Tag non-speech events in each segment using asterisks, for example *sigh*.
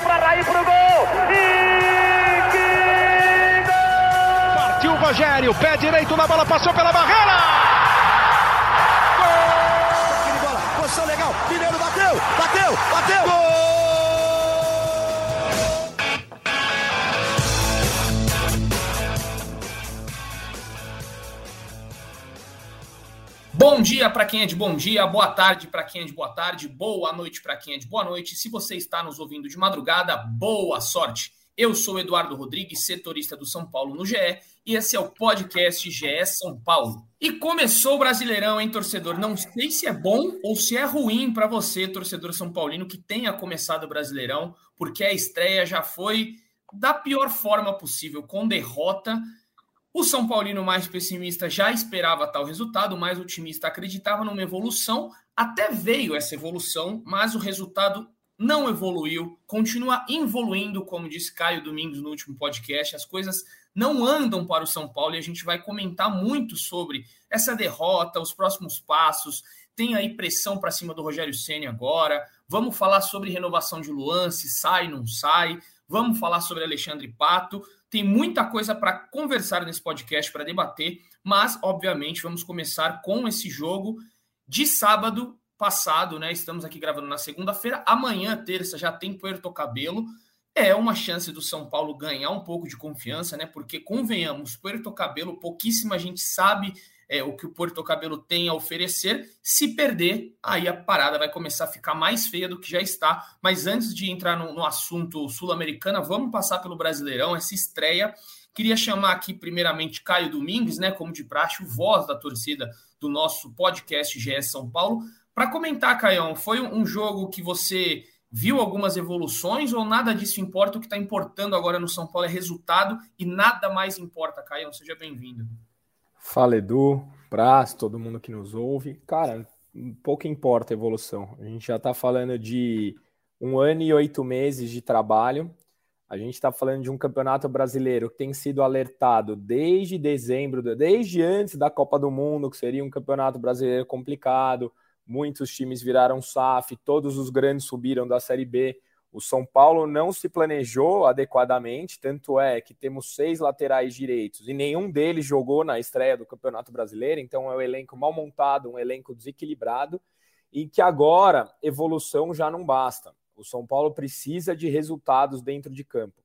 Para Raí pro gol. E que gol! Partiu o Rogério, pé direito na bola, passou pela barreira. Gol! Bola, posição legal. Mineiro bateu, bateu, bateu. Gol! Bom dia para quem é de bom dia, boa tarde para quem é de boa tarde, boa noite para quem é de boa noite. Se você está nos ouvindo de madrugada, boa sorte. Eu sou Eduardo Rodrigues, setorista do São Paulo no GE, e esse é o podcast GE São Paulo. E começou o Brasileirão, hein, torcedor? Não sei se é bom ou se é ruim para você, torcedor são paulino, que tenha começado o Brasileirão, porque a estreia já foi da pior forma possível, com derrota o São Paulino mais pessimista já esperava tal resultado, o mais otimista acreditava numa evolução, até veio essa evolução, mas o resultado não evoluiu, continua evoluindo, como disse Caio Domingos no último podcast, as coisas não andam para o São Paulo e a gente vai comentar muito sobre essa derrota, os próximos passos. Tem aí pressão para cima do Rogério Ceni agora. Vamos falar sobre renovação de Luan, se sai, não sai. Vamos falar sobre Alexandre Pato. Tem muita coisa para conversar nesse podcast, para debater, mas, obviamente, vamos começar com esse jogo de sábado passado, né? Estamos aqui gravando na segunda-feira. Amanhã, terça, já tem Puerto Cabelo. É uma chance do São Paulo ganhar um pouco de confiança, né? Porque, convenhamos, Puerto Cabelo, pouquíssima gente sabe é, o que o Porto Cabelo tem a oferecer. Se perder, aí a parada vai começar a ficar mais feia do que já está. Mas antes de entrar no, no assunto sul-americana, vamos passar pelo Brasileirão, essa estreia. Queria chamar aqui, primeiramente, Caio Domingues, né, como de praxe, o voz da torcida do nosso podcast GS São Paulo, para comentar, Caião, foi um jogo que você viu algumas evoluções ou nada disso importa? O que está importando agora no São Paulo é resultado e nada mais importa, Caião. Seja bem-vindo. Fala Edu, Praz, todo mundo que nos ouve. Cara, pouco importa a evolução. A gente já está falando de um ano e oito meses de trabalho. A gente está falando de um campeonato brasileiro que tem sido alertado desde dezembro, desde antes da Copa do Mundo, que seria um campeonato brasileiro complicado. Muitos times viraram SAF, todos os grandes subiram da Série B. O São Paulo não se planejou adequadamente, tanto é que temos seis laterais direitos e nenhum deles jogou na estreia do Campeonato Brasileiro, então é um elenco mal montado, um elenco desequilibrado e que agora evolução já não basta. O São Paulo precisa de resultados dentro de campo.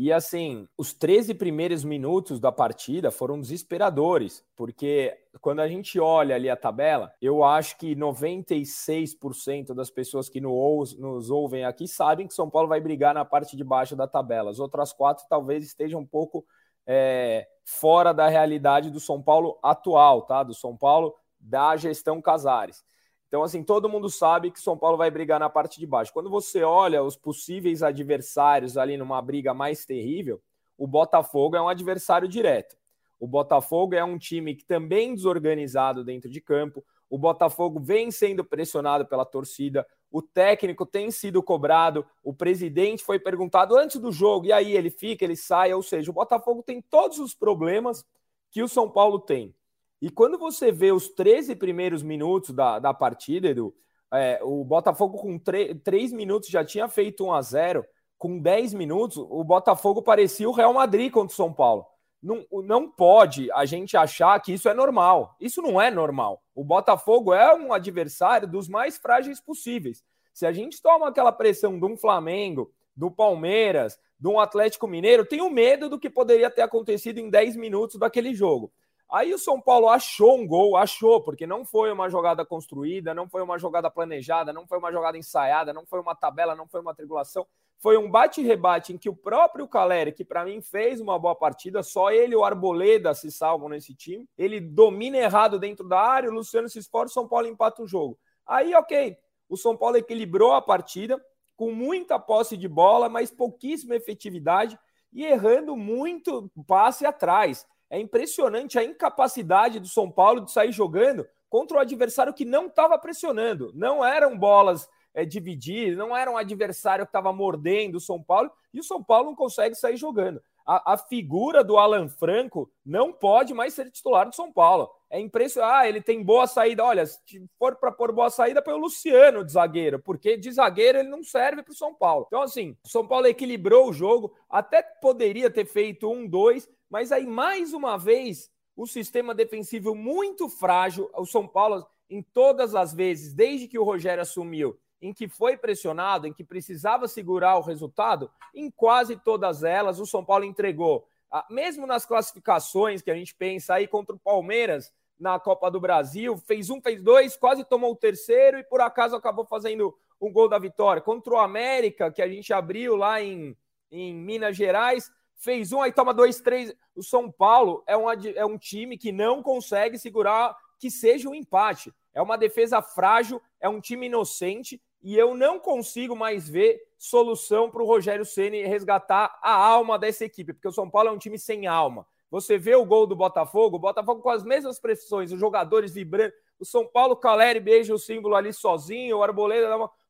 E assim, os 13 primeiros minutos da partida foram desesperadores, porque quando a gente olha ali a tabela, eu acho que 96% das pessoas que nos ouvem aqui sabem que São Paulo vai brigar na parte de baixo da tabela. As outras quatro talvez estejam um pouco é, fora da realidade do São Paulo atual, tá? Do São Paulo da gestão Casares. Então, assim, todo mundo sabe que São Paulo vai brigar na parte de baixo. Quando você olha os possíveis adversários ali numa briga mais terrível, o Botafogo é um adversário direto. O Botafogo é um time que também desorganizado dentro de campo. O Botafogo vem sendo pressionado pela torcida. O técnico tem sido cobrado. O presidente foi perguntado antes do jogo. E aí ele fica, ele sai. Ou seja, o Botafogo tem todos os problemas que o São Paulo tem. E quando você vê os 13 primeiros minutos da, da partida, Edu, é, o Botafogo com 3 minutos já tinha feito 1 a 0 com 10 minutos, o Botafogo parecia o Real Madrid contra o São Paulo. Não, não pode a gente achar que isso é normal. Isso não é normal. O Botafogo é um adversário dos mais frágeis possíveis. Se a gente toma aquela pressão de um Flamengo, do Palmeiras, de um Atlético Mineiro, tenho medo do que poderia ter acontecido em 10 minutos daquele jogo. Aí o São Paulo achou um gol, achou, porque não foi uma jogada construída, não foi uma jogada planejada, não foi uma jogada ensaiada, não foi uma tabela, não foi uma tribulação. Foi um bate-rebate em que o próprio Caleri, que para mim fez uma boa partida, só ele e o Arboleda se salvam nesse time. Ele domina errado dentro da área, o Luciano se esforça, o São Paulo empata o jogo. Aí, ok, o São Paulo equilibrou a partida com muita posse de bola, mas pouquíssima efetividade e errando muito passe atrás. É impressionante a incapacidade do São Paulo de sair jogando contra o adversário que não estava pressionando. Não eram bolas é, divididas, não era um adversário que estava mordendo o São Paulo e o São Paulo não consegue sair jogando. a, a, figura do Alan Franco não pode mais ser titular do São Paulo. É impressionante. Ah, ele tem boa saída. Olha, se for para pôr boa saída, põe o Luciano de zagueiro, porque de zagueiro ele não serve para o São Paulo. Então, assim, o São Paulo equilibrou o jogo, até poderia ter feito um, dois, mas aí, mais uma vez, o sistema defensivo muito frágil. O São Paulo, em todas as vezes, desde que o Rogério assumiu, em que foi pressionado, em que precisava segurar o resultado, em quase todas elas o São Paulo entregou. Ah, mesmo nas classificações que a gente pensa aí contra o Palmeiras na Copa do Brasil, fez um, fez dois, quase tomou o terceiro e por acaso acabou fazendo um gol da vitória. Contra o América, que a gente abriu lá em, em Minas Gerais, fez um, aí toma dois, três. O São Paulo é um, é um time que não consegue segurar que seja um empate. É uma defesa frágil, é um time inocente e eu não consigo mais ver solução para o Rogério Ceni resgatar a alma dessa equipe, porque o São Paulo é um time sem alma. Você vê o gol do Botafogo, o Botafogo com as mesmas pressões, os jogadores vibrando, o São Paulo Caleri beija o símbolo ali sozinho, o Arboleda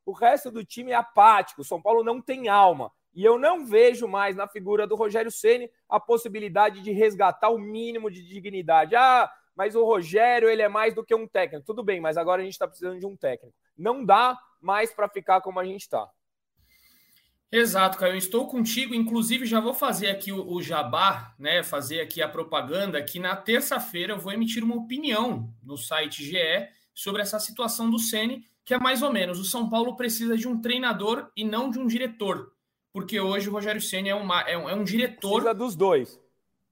o resto do time é apático. O São Paulo não tem alma. E eu não vejo mais na figura do Rogério Ceni a possibilidade de resgatar o mínimo de dignidade. Ah, mas o Rogério ele é mais do que um técnico. Tudo bem, mas agora a gente está precisando de um técnico. Não dá mais para ficar como a gente está. Exato, Caio. Eu estou contigo. Inclusive, já vou fazer aqui o, o jabá, né? Fazer aqui a propaganda que na terça-feira eu vou emitir uma opinião no site GE sobre essa situação do Sene, que é mais ou menos: o São Paulo precisa de um treinador e não de um diretor. Porque hoje o Rogério Ceni é, uma, é, um, é um diretor. Precisa dos dois.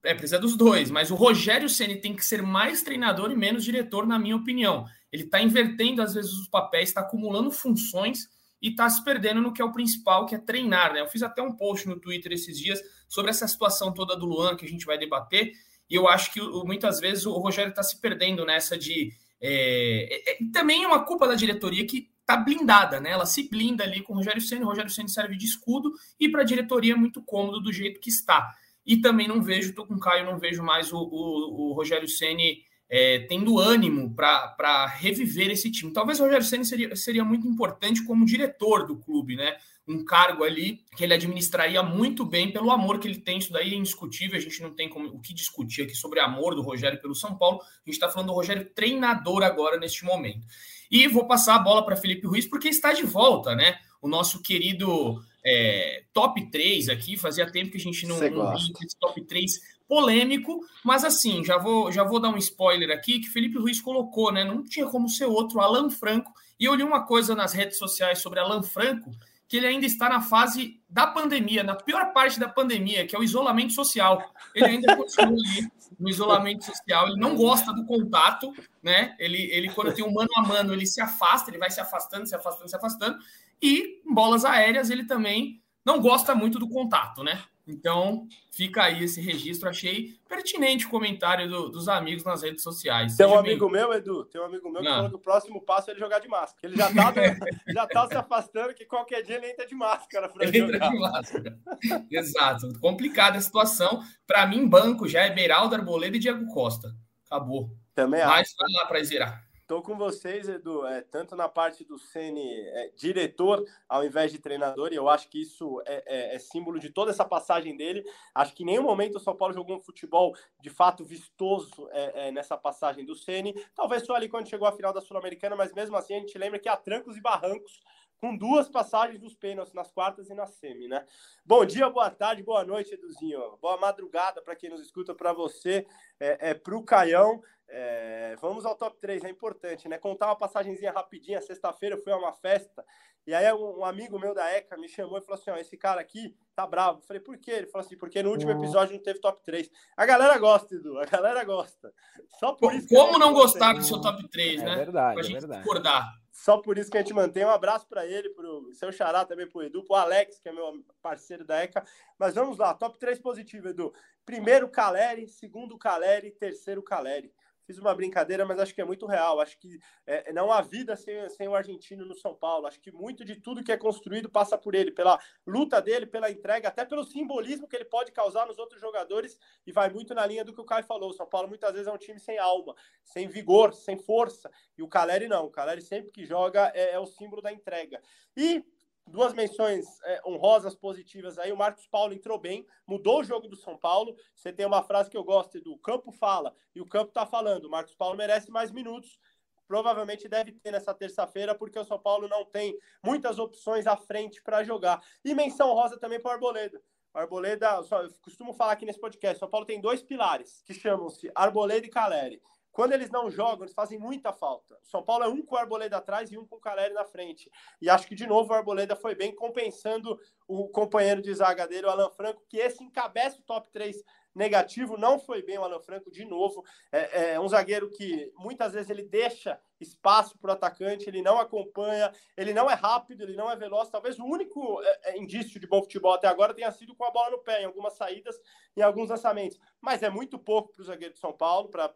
É, precisa dos dois, mas o Rogério Ceni tem que ser mais treinador e menos diretor, na minha opinião. Ele está invertendo, às vezes, os papéis, está acumulando funções e está se perdendo no que é o principal, que é treinar. Né? Eu fiz até um post no Twitter esses dias sobre essa situação toda do Luan que a gente vai debater, e eu acho que muitas vezes o Rogério está se perdendo nessa de. É, é, é, também é uma culpa da diretoria que está blindada, né? Ela se blinda ali com o Rogério Senna, o Rogério Senna serve de escudo, e para a diretoria é muito cômodo do jeito que está. E também não vejo, estou com o Caio, não vejo mais o, o, o Rogério Ceni é, tendo ânimo para reviver esse time. Talvez o Rogério Senna seria, seria muito importante como diretor do clube, né? Um cargo ali que ele administraria muito bem pelo amor que ele tem. Isso daí é indiscutível. A gente não tem como, o que discutir aqui sobre amor do Rogério pelo São Paulo. A gente está falando do Rogério treinador agora neste momento. E vou passar a bola para Felipe Ruiz porque está de volta, né? O nosso querido é, top 3 aqui. Fazia tempo que a gente não, não esse top 3 polêmico, mas assim, já vou, já vou dar um spoiler aqui que Felipe Ruiz colocou, né? Não tinha como ser outro, Alan Franco. E eu li uma coisa nas redes sociais sobre Alan Franco, que ele ainda está na fase da pandemia, na pior parte da pandemia, que é o isolamento social. Ele ainda continua ali *laughs* no isolamento social, ele não gosta do contato, né? Ele, ele quando tem um mano a mano, ele se afasta, ele vai se afastando, se afastando, se afastando. E em bolas aéreas, ele também não gosta muito do contato, né? Então, fica aí esse registro. Achei pertinente o comentário do, dos amigos nas redes sociais. Tem um amigo meu, Edu, tem um amigo meu que falou que o próximo passo é ele jogar de máscara. Ele já tá, *laughs* já tá se afastando, que qualquer dia ele entra de máscara. Ele entra de máscara. Exato. Complicada a situação. Para mim, banco já é Beraldo, Arboleda e Diego Costa. Acabou. Também Mas vai lá para zerar. Estou com vocês, Edu, é, tanto na parte do Ceni é, diretor ao invés de treinador, e eu acho que isso é, é, é, símbolo de toda essa passagem dele. Acho que em nenhum momento o São Paulo jogou um futebol de fato vistoso é, é, nessa passagem do Ceni. Talvez só ali quando chegou à final da Sul-Americana, mas mesmo assim a gente lembra que há trancos e barrancos com duas passagens dos pênaltis nas quartas e na semi, né? Bom dia, boa tarde, boa noite, Eduzinho. Boa madrugada para quem nos escuta, para você, é, é, para o Caião. É, vamos ao top 3, é importante, né? Contar uma passagenzinha rapidinha. Sexta-feira eu fui a uma festa e aí um, amigo meu da ECA me chamou e falou assim: ó, esse cara aqui tá bravo. Eu falei, por quê? Ele falou assim, porque no último episódio não teve top 3. A galera gosta, Edu, a galera gosta. Só por isso Como não gostar do seu top 3, é né? Verdade, pra é gente verdade. concordar. Só por isso que a gente mantém. Um abraço para ele, para o seu xará também, para o Edu, para o Alex, que é meu parceiro da ECA. Mas vamos lá, top 3 positivo, Edu. Primeiro, Caleri. Segundo, Caleri. Terceiro, Caleri fiz uma brincadeira, mas acho que é muito real. Acho que é, não há vida sem, sem o argentino no São Paulo. Acho que muito de tudo que é construído passa por ele, pela luta dele, pela entrega, até pelo simbolismo que ele pode causar nos outros jogadores e vai muito na linha do que o Caio falou. O São Paulo muitas vezes é um time sem alma, sem vigor, sem força. E o Caleri não. O Caleri sempre que joga é, é o símbolo da entrega. E duas menções é, honrosas positivas aí. O Marcos Paulo entrou bem, mudou o jogo do São Paulo. Você tem uma frase que eu gosto do campo fala e o campo está falando. O Marcos Paulo merece mais minutos. Provavelmente deve ter nessa terça-feira, porque o São Paulo não tem muitas opções à frente para jogar. E menção rosa também para o Arboleda. Arboleda, eu costumo falar aqui nesse podcast, São Paulo tem dois pilares que chamam-se Arboleda e Caleri. Quando eles não jogam, eles fazem muita falta. São Paulo é um com o Arboleda atrás e um com o Caleri na frente. E acho que, de novo, o Arboleda foi bem, compensando o companheiro de zaga dele, o Alan Franco, que esse encabeça o top 3 negativo. Não foi bem o Alan Franco, de novo. É, é um zagueiro que muitas vezes ele deixa espaço para o atacante, ele não acompanha, ele não é rápido, ele não é veloz. Talvez o único é, é, indício de bom futebol até agora tenha sido com a bola no pé, em algumas saídas, em alguns lançamentos. Mas é muito pouco para o zagueiro de São Paulo, para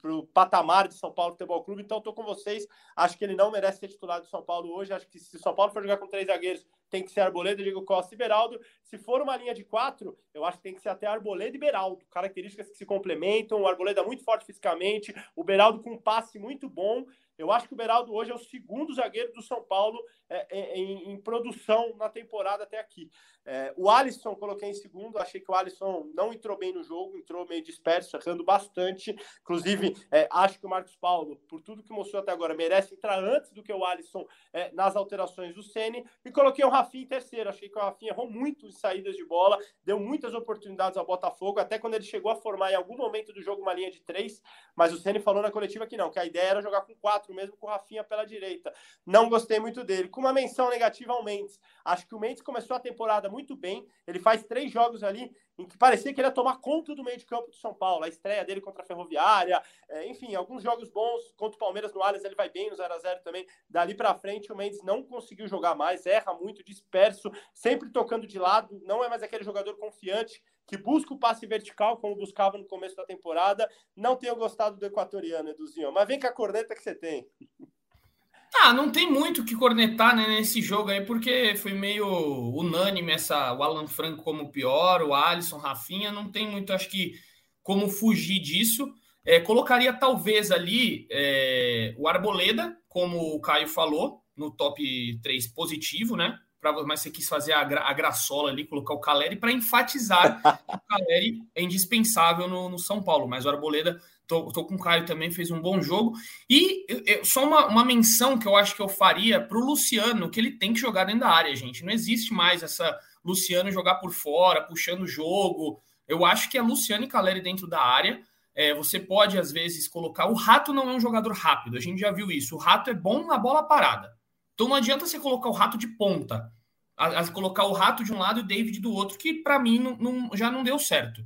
para o patamar de São Paulo Futebol Clube. Então, estou com vocês. Acho que ele não merece ser titular do São Paulo hoje. Acho que se o São Paulo for jogar com três zagueiros, tem que ser Arboleda, Diego Costa e Beraldo. Se for uma linha de quatro, eu acho que tem que ser até Arboleda e Beraldo. Características que se complementam. O Arboleda muito forte fisicamente, o Beraldo com um passe muito bom. Eu acho que o Beraldo hoje é o segundo zagueiro do São Paulo é, é, em, em, produção na temporada até aqui. É, o Alisson coloquei em segundo, achei que o Alisson não entrou bem no jogo, entrou meio disperso, errando bastante. Inclusive, é, acho que o Marcos Paulo, por tudo que mostrou até agora, merece entrar antes do que o Alisson é, nas alterações do Sene. E coloquei o Rafinha em terceiro. Achei que o Rafinha errou muito em saídas de bola, deu muitas oportunidades ao Botafogo, até quando ele chegou a formar em algum momento do jogo uma linha de três. Mas o Sene falou na coletiva que não, que a ideia era jogar com quatro, mesmo com o Rafinha pela direita. Não gostei muito dele com uma menção negativa ao Mendes. Acho que o Mendes começou a temporada muito bem. Ele faz três jogos ali em que parecia que ele ia tomar conta do meio de campo do São Paulo. A estreia dele contra a Ferroviária, é, enfim, alguns jogos bons. Contra o Palmeiras no Allianz, ele vai bem no 0 a 0 também. Dali para frente, o Mendes não conseguiu jogar mais, erra muito, disperso, sempre tocando de lado. Não é mais aquele jogador confiante que busca o passe vertical, como buscava no começo da temporada. Não tenho gostado do equatoriano, Eduzinho. Mas vem com a corneta que você tem. Ah, não tem muito o que cornetar né, nesse jogo aí, porque foi meio unânime essa, o Alan Franco como pior, o Alisson, Rafinha, não tem muito, acho que, como fugir disso. É, colocaria talvez ali é, o Arboleda, como o Caio falou, no top 3 positivo, né? Pra, mas você quis fazer a, gra, a graçola ali, colocar o Caleri para enfatizar que o Caleri é indispensável no, no São Paulo, mas o Arboleda Tô, tô, com o Caio também, fez um bom jogo. E eu, só uma, uma menção que eu acho que eu faria para o Luciano, que ele tem que jogar dentro da área, gente. Não existe mais essa Luciano jogar por fora, puxando o jogo. Eu acho que é Luciano e Caleri dentro da área. É, você pode, às vezes, colocar. O Rato não é um jogador rápido, a gente já viu isso. O Rato é bom na bola parada. Então não adianta você colocar o Rato de ponta. A, a colocar o Rato de um lado e o David do outro, que para mim não, não, já não deu certo.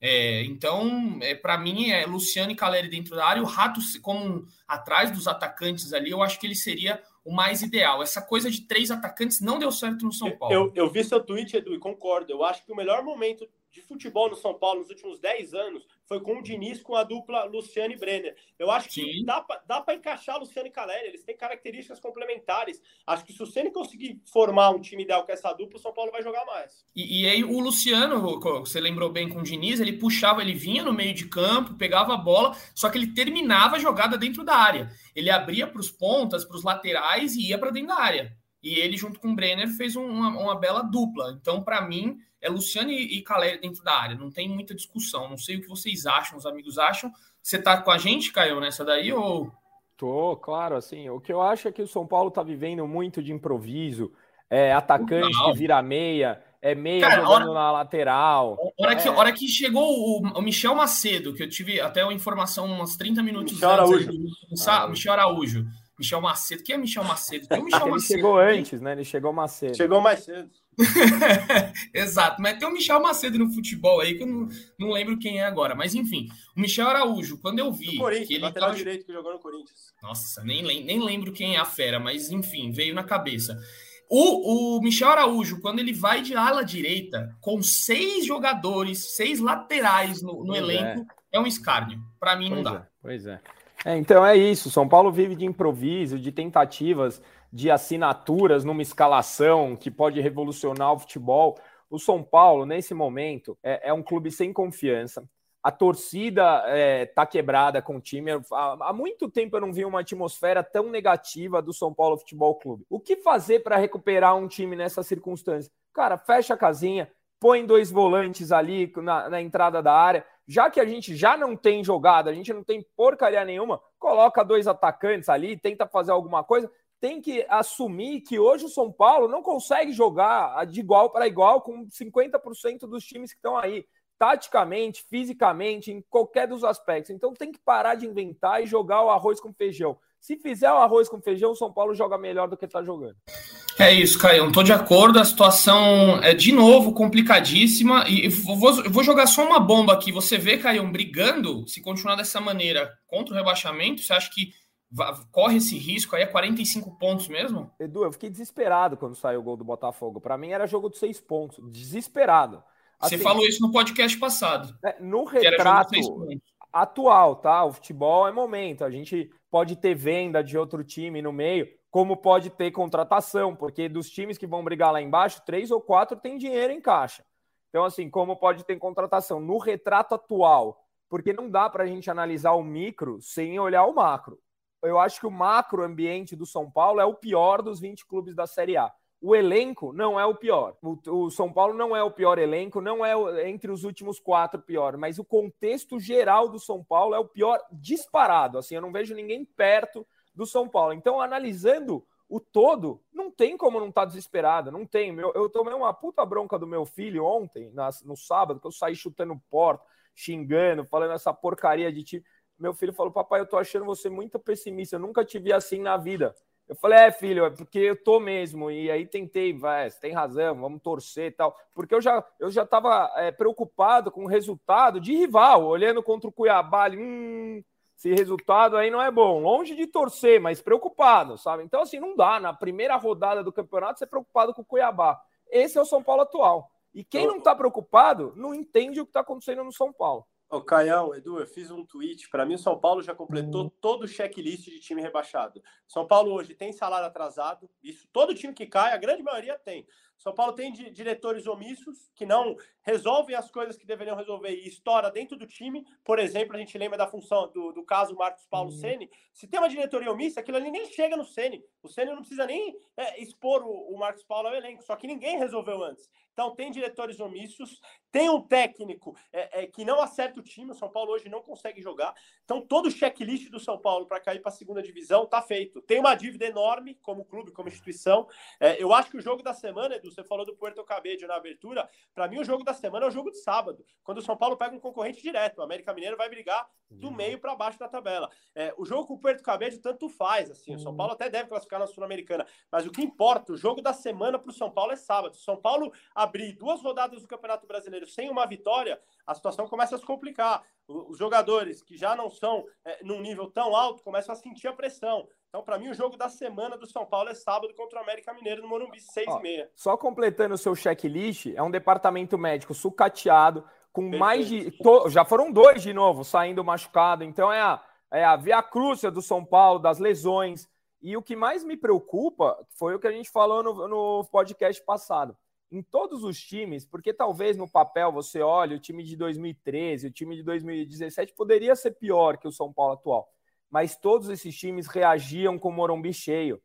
É, então, é, para mim, é Luciano e Caleri dentro da área, o Rato como atrás dos atacantes ali, eu acho que ele seria o mais ideal. Essa coisa de três atacantes não deu certo no São Paulo. Eu, eu vi seu tweet, Edu, e concordo. Eu acho que o melhor momento de futebol no São Paulo nos últimos 10 anos foi com o Diniz com a dupla Luciano e Brenner. Eu acho que Sim. dá para encaixar Luciano e Caleri, eles têm características complementares. Acho que se o Ceni conseguir formar um time ideal com essa dupla, o São Paulo vai jogar mais. E, e, aí o Luciano, você lembrou bem com o Diniz, ele puxava, ele vinha no meio de campo, pegava a bola, só que ele terminava a jogada dentro da área. Ele abria para os pontas, para os laterais e ia para dentro da área. E ele, junto com o Brenner, fez uma, uma bela dupla. Então, para mim, é Luciano e, Caleri dentro da área. Não tem muita discussão. Não sei o que vocês acham, os amigos acham. Você tá com a gente, Caio, nessa daí ou. Tô, claro, assim, o que eu acho é que o São Paulo tá vivendo muito de improviso, é atacante Não. que vira meia, é meia Cara, jogando hora, na lateral. Hora, é... que, hora que chegou o, o, Michel Macedo, que eu tive até uma informação uns 30 minutos Michel antes, Araújo. Ah, Michel Araújo. Michel Macedo. Quem é Michel Macedo? Tem o *laughs* Michel Ele Macedo. chegou antes, né? Ele chegou Macedo. Chegou mais cedo. *laughs* Exato, mas tem o Michel Macedo no futebol aí que eu não, não lembro quem é agora. Mas enfim, o Michel Araújo, quando eu vi. que ele lateral tava... direito que jogou no Corinthians. Nossa, nem, nem lembro quem é a fera, mas enfim, veio na cabeça. O, o Michel Araújo, quando ele vai de ala direita, com seis jogadores, seis laterais no, no elenco, é. é. um escárnio. Para mim, pois não dá. É, pois é. É, então é isso. São Paulo vive de improviso, de tentativas, de assinaturas numa escalação que pode revolucionar o futebol. O São Paulo, nesse momento, é, é um clube sem confiança. a torcida é, tá quebrada com o time. Há, há, muito tempo eu não vi uma atmosfera tão negativa do São Paulo Futebol Clube. O que fazer para recuperar um time nessa circunstância? Cara, fecha a casinha, põe dois volantes ali na, na entrada da área. Já que a gente já não tem jogada, a gente não tem porcaria nenhuma, coloca dois atacantes ali, tenta fazer alguma coisa. Tem que assumir que hoje o São Paulo não consegue jogar de igual para igual com 50% dos times que estão aí taticamente, fisicamente, em qualquer dos aspectos. Então tem que parar de inventar e jogar o arroz com feijão. Se fizer o arroz com feijão, o São Paulo joga melhor do que está jogando. É isso, Caio. Estou de acordo. A situação é de novo complicadíssima. E vou, vou jogar só uma bomba aqui. Você vê, Caio, brigando, se continuar dessa maneira contra o rebaixamento, você acha que corre esse risco aí? É 45 pontos mesmo? Edu, eu fiquei desesperado quando saiu o gol do Botafogo. Para mim era jogo de seis pontos. Desesperado. Assim, Você falou isso no podcast passado. É, no retrato atual, tá? O futebol é momento. A gente pode ter venda de outro time no meio, como pode ter contratação, porque dos times que vão brigar lá embaixo, três ou quatro têm dinheiro em caixa. Então, assim, como pode ter contratação? No retrato atual, porque não dá para a gente analisar o micro sem olhar o macro. Eu acho que o macro ambiente do São Paulo é o pior dos 20 clubes da Série A o elenco não é o pior. O, o, São Paulo não é o pior elenco, não é entre os últimos quatro pior, mas o contexto geral do São Paulo é o pior disparado. Assim, eu não vejo ninguém perto do São Paulo. Então, analisando o todo, não tem como não estar tá desesperado, não tem. Eu, eu tomei uma puta bronca do meu filho ontem, na, no sábado, que eu saí chutando porta, xingando, falando essa porcaria de time. Meu filho falou: Papai, eu tô achando você muito pessimista, eu nunca te vi assim na vida. Eu falei, é, filho, é porque eu tô mesmo. E aí tentei, vai, você tem razão, vamos torcer e tal. Porque eu já eu já estava é, preocupado com o resultado de rival, olhando contra o Cuiabá, ali, hum, esse resultado aí não é bom. Longe de torcer, mas preocupado, sabe? Então, assim, não dá. Na primeira rodada do campeonato, ser preocupado com o Cuiabá. Esse é o São Paulo atual. E quem não está preocupado não entende o que está acontecendo no São Paulo. Ô, Caião, Edu, eu fiz um tweet. Para mim, o São Paulo já completou uhum. todo o checklist de time rebaixado. São Paulo hoje tem salário atrasado. Isso todo time que cai, a grande maioria tem. São Paulo tem diretores omissos que não resolvem as coisas que deveriam resolver e estoura dentro do time. Por exemplo, a gente lembra da função do, do caso Marcos Paulo uhum. Ceni. Se tem uma diretoria omissa, aquilo ali nem chega no Ceni. O Ceni não precisa nem é, expor o, o Marcos Paulo ao elenco, só que ninguém resolveu antes. Então tem diretores omissos, tem um técnico é, é, que não acerta o time. O São Paulo hoje não consegue jogar. Então todo o checklist do São Paulo para cair para a segunda divisão está feito. Tem uma dívida enorme como clube, como instituição. É, eu acho que o jogo da semana, Edu, você falou do Puerto Cabello na abertura. Para mim, o jogo da semana é o jogo de sábado, quando o São Paulo pega um concorrente direto. O América Mineiro vai brigar do uhum. meio para baixo da tabela. É, o jogo com o Puerto Cabello tanto faz. assim. O São uhum. Paulo até deve classificar na Sul-Americana. Mas o que importa, o jogo da semana para o São Paulo é sábado. Se o São Paulo abrir duas rodadas do Campeonato Brasileiro sem uma vitória, a situação começa a se complicar. Os jogadores que já não são é, num nível tão alto começam a sentir a pressão. Então, para mim, o jogo da semana do São Paulo é sábado contra o América Mineiro no Morumbi, 6 e meia. Só completando o seu checklist, é um departamento médico sucateado, com Perfeito. mais de. To... Já foram dois de novo saindo machucado. Então, é a, é a via crúcia do São Paulo, das lesões. E o que mais me preocupa foi o que a gente falou no, no podcast passado. Em todos os times, porque talvez no papel você olhe o time de 2013, o time de 2017 poderia ser pior que o São Paulo atual mas todos esses times reagiam com o Morumbi cheio.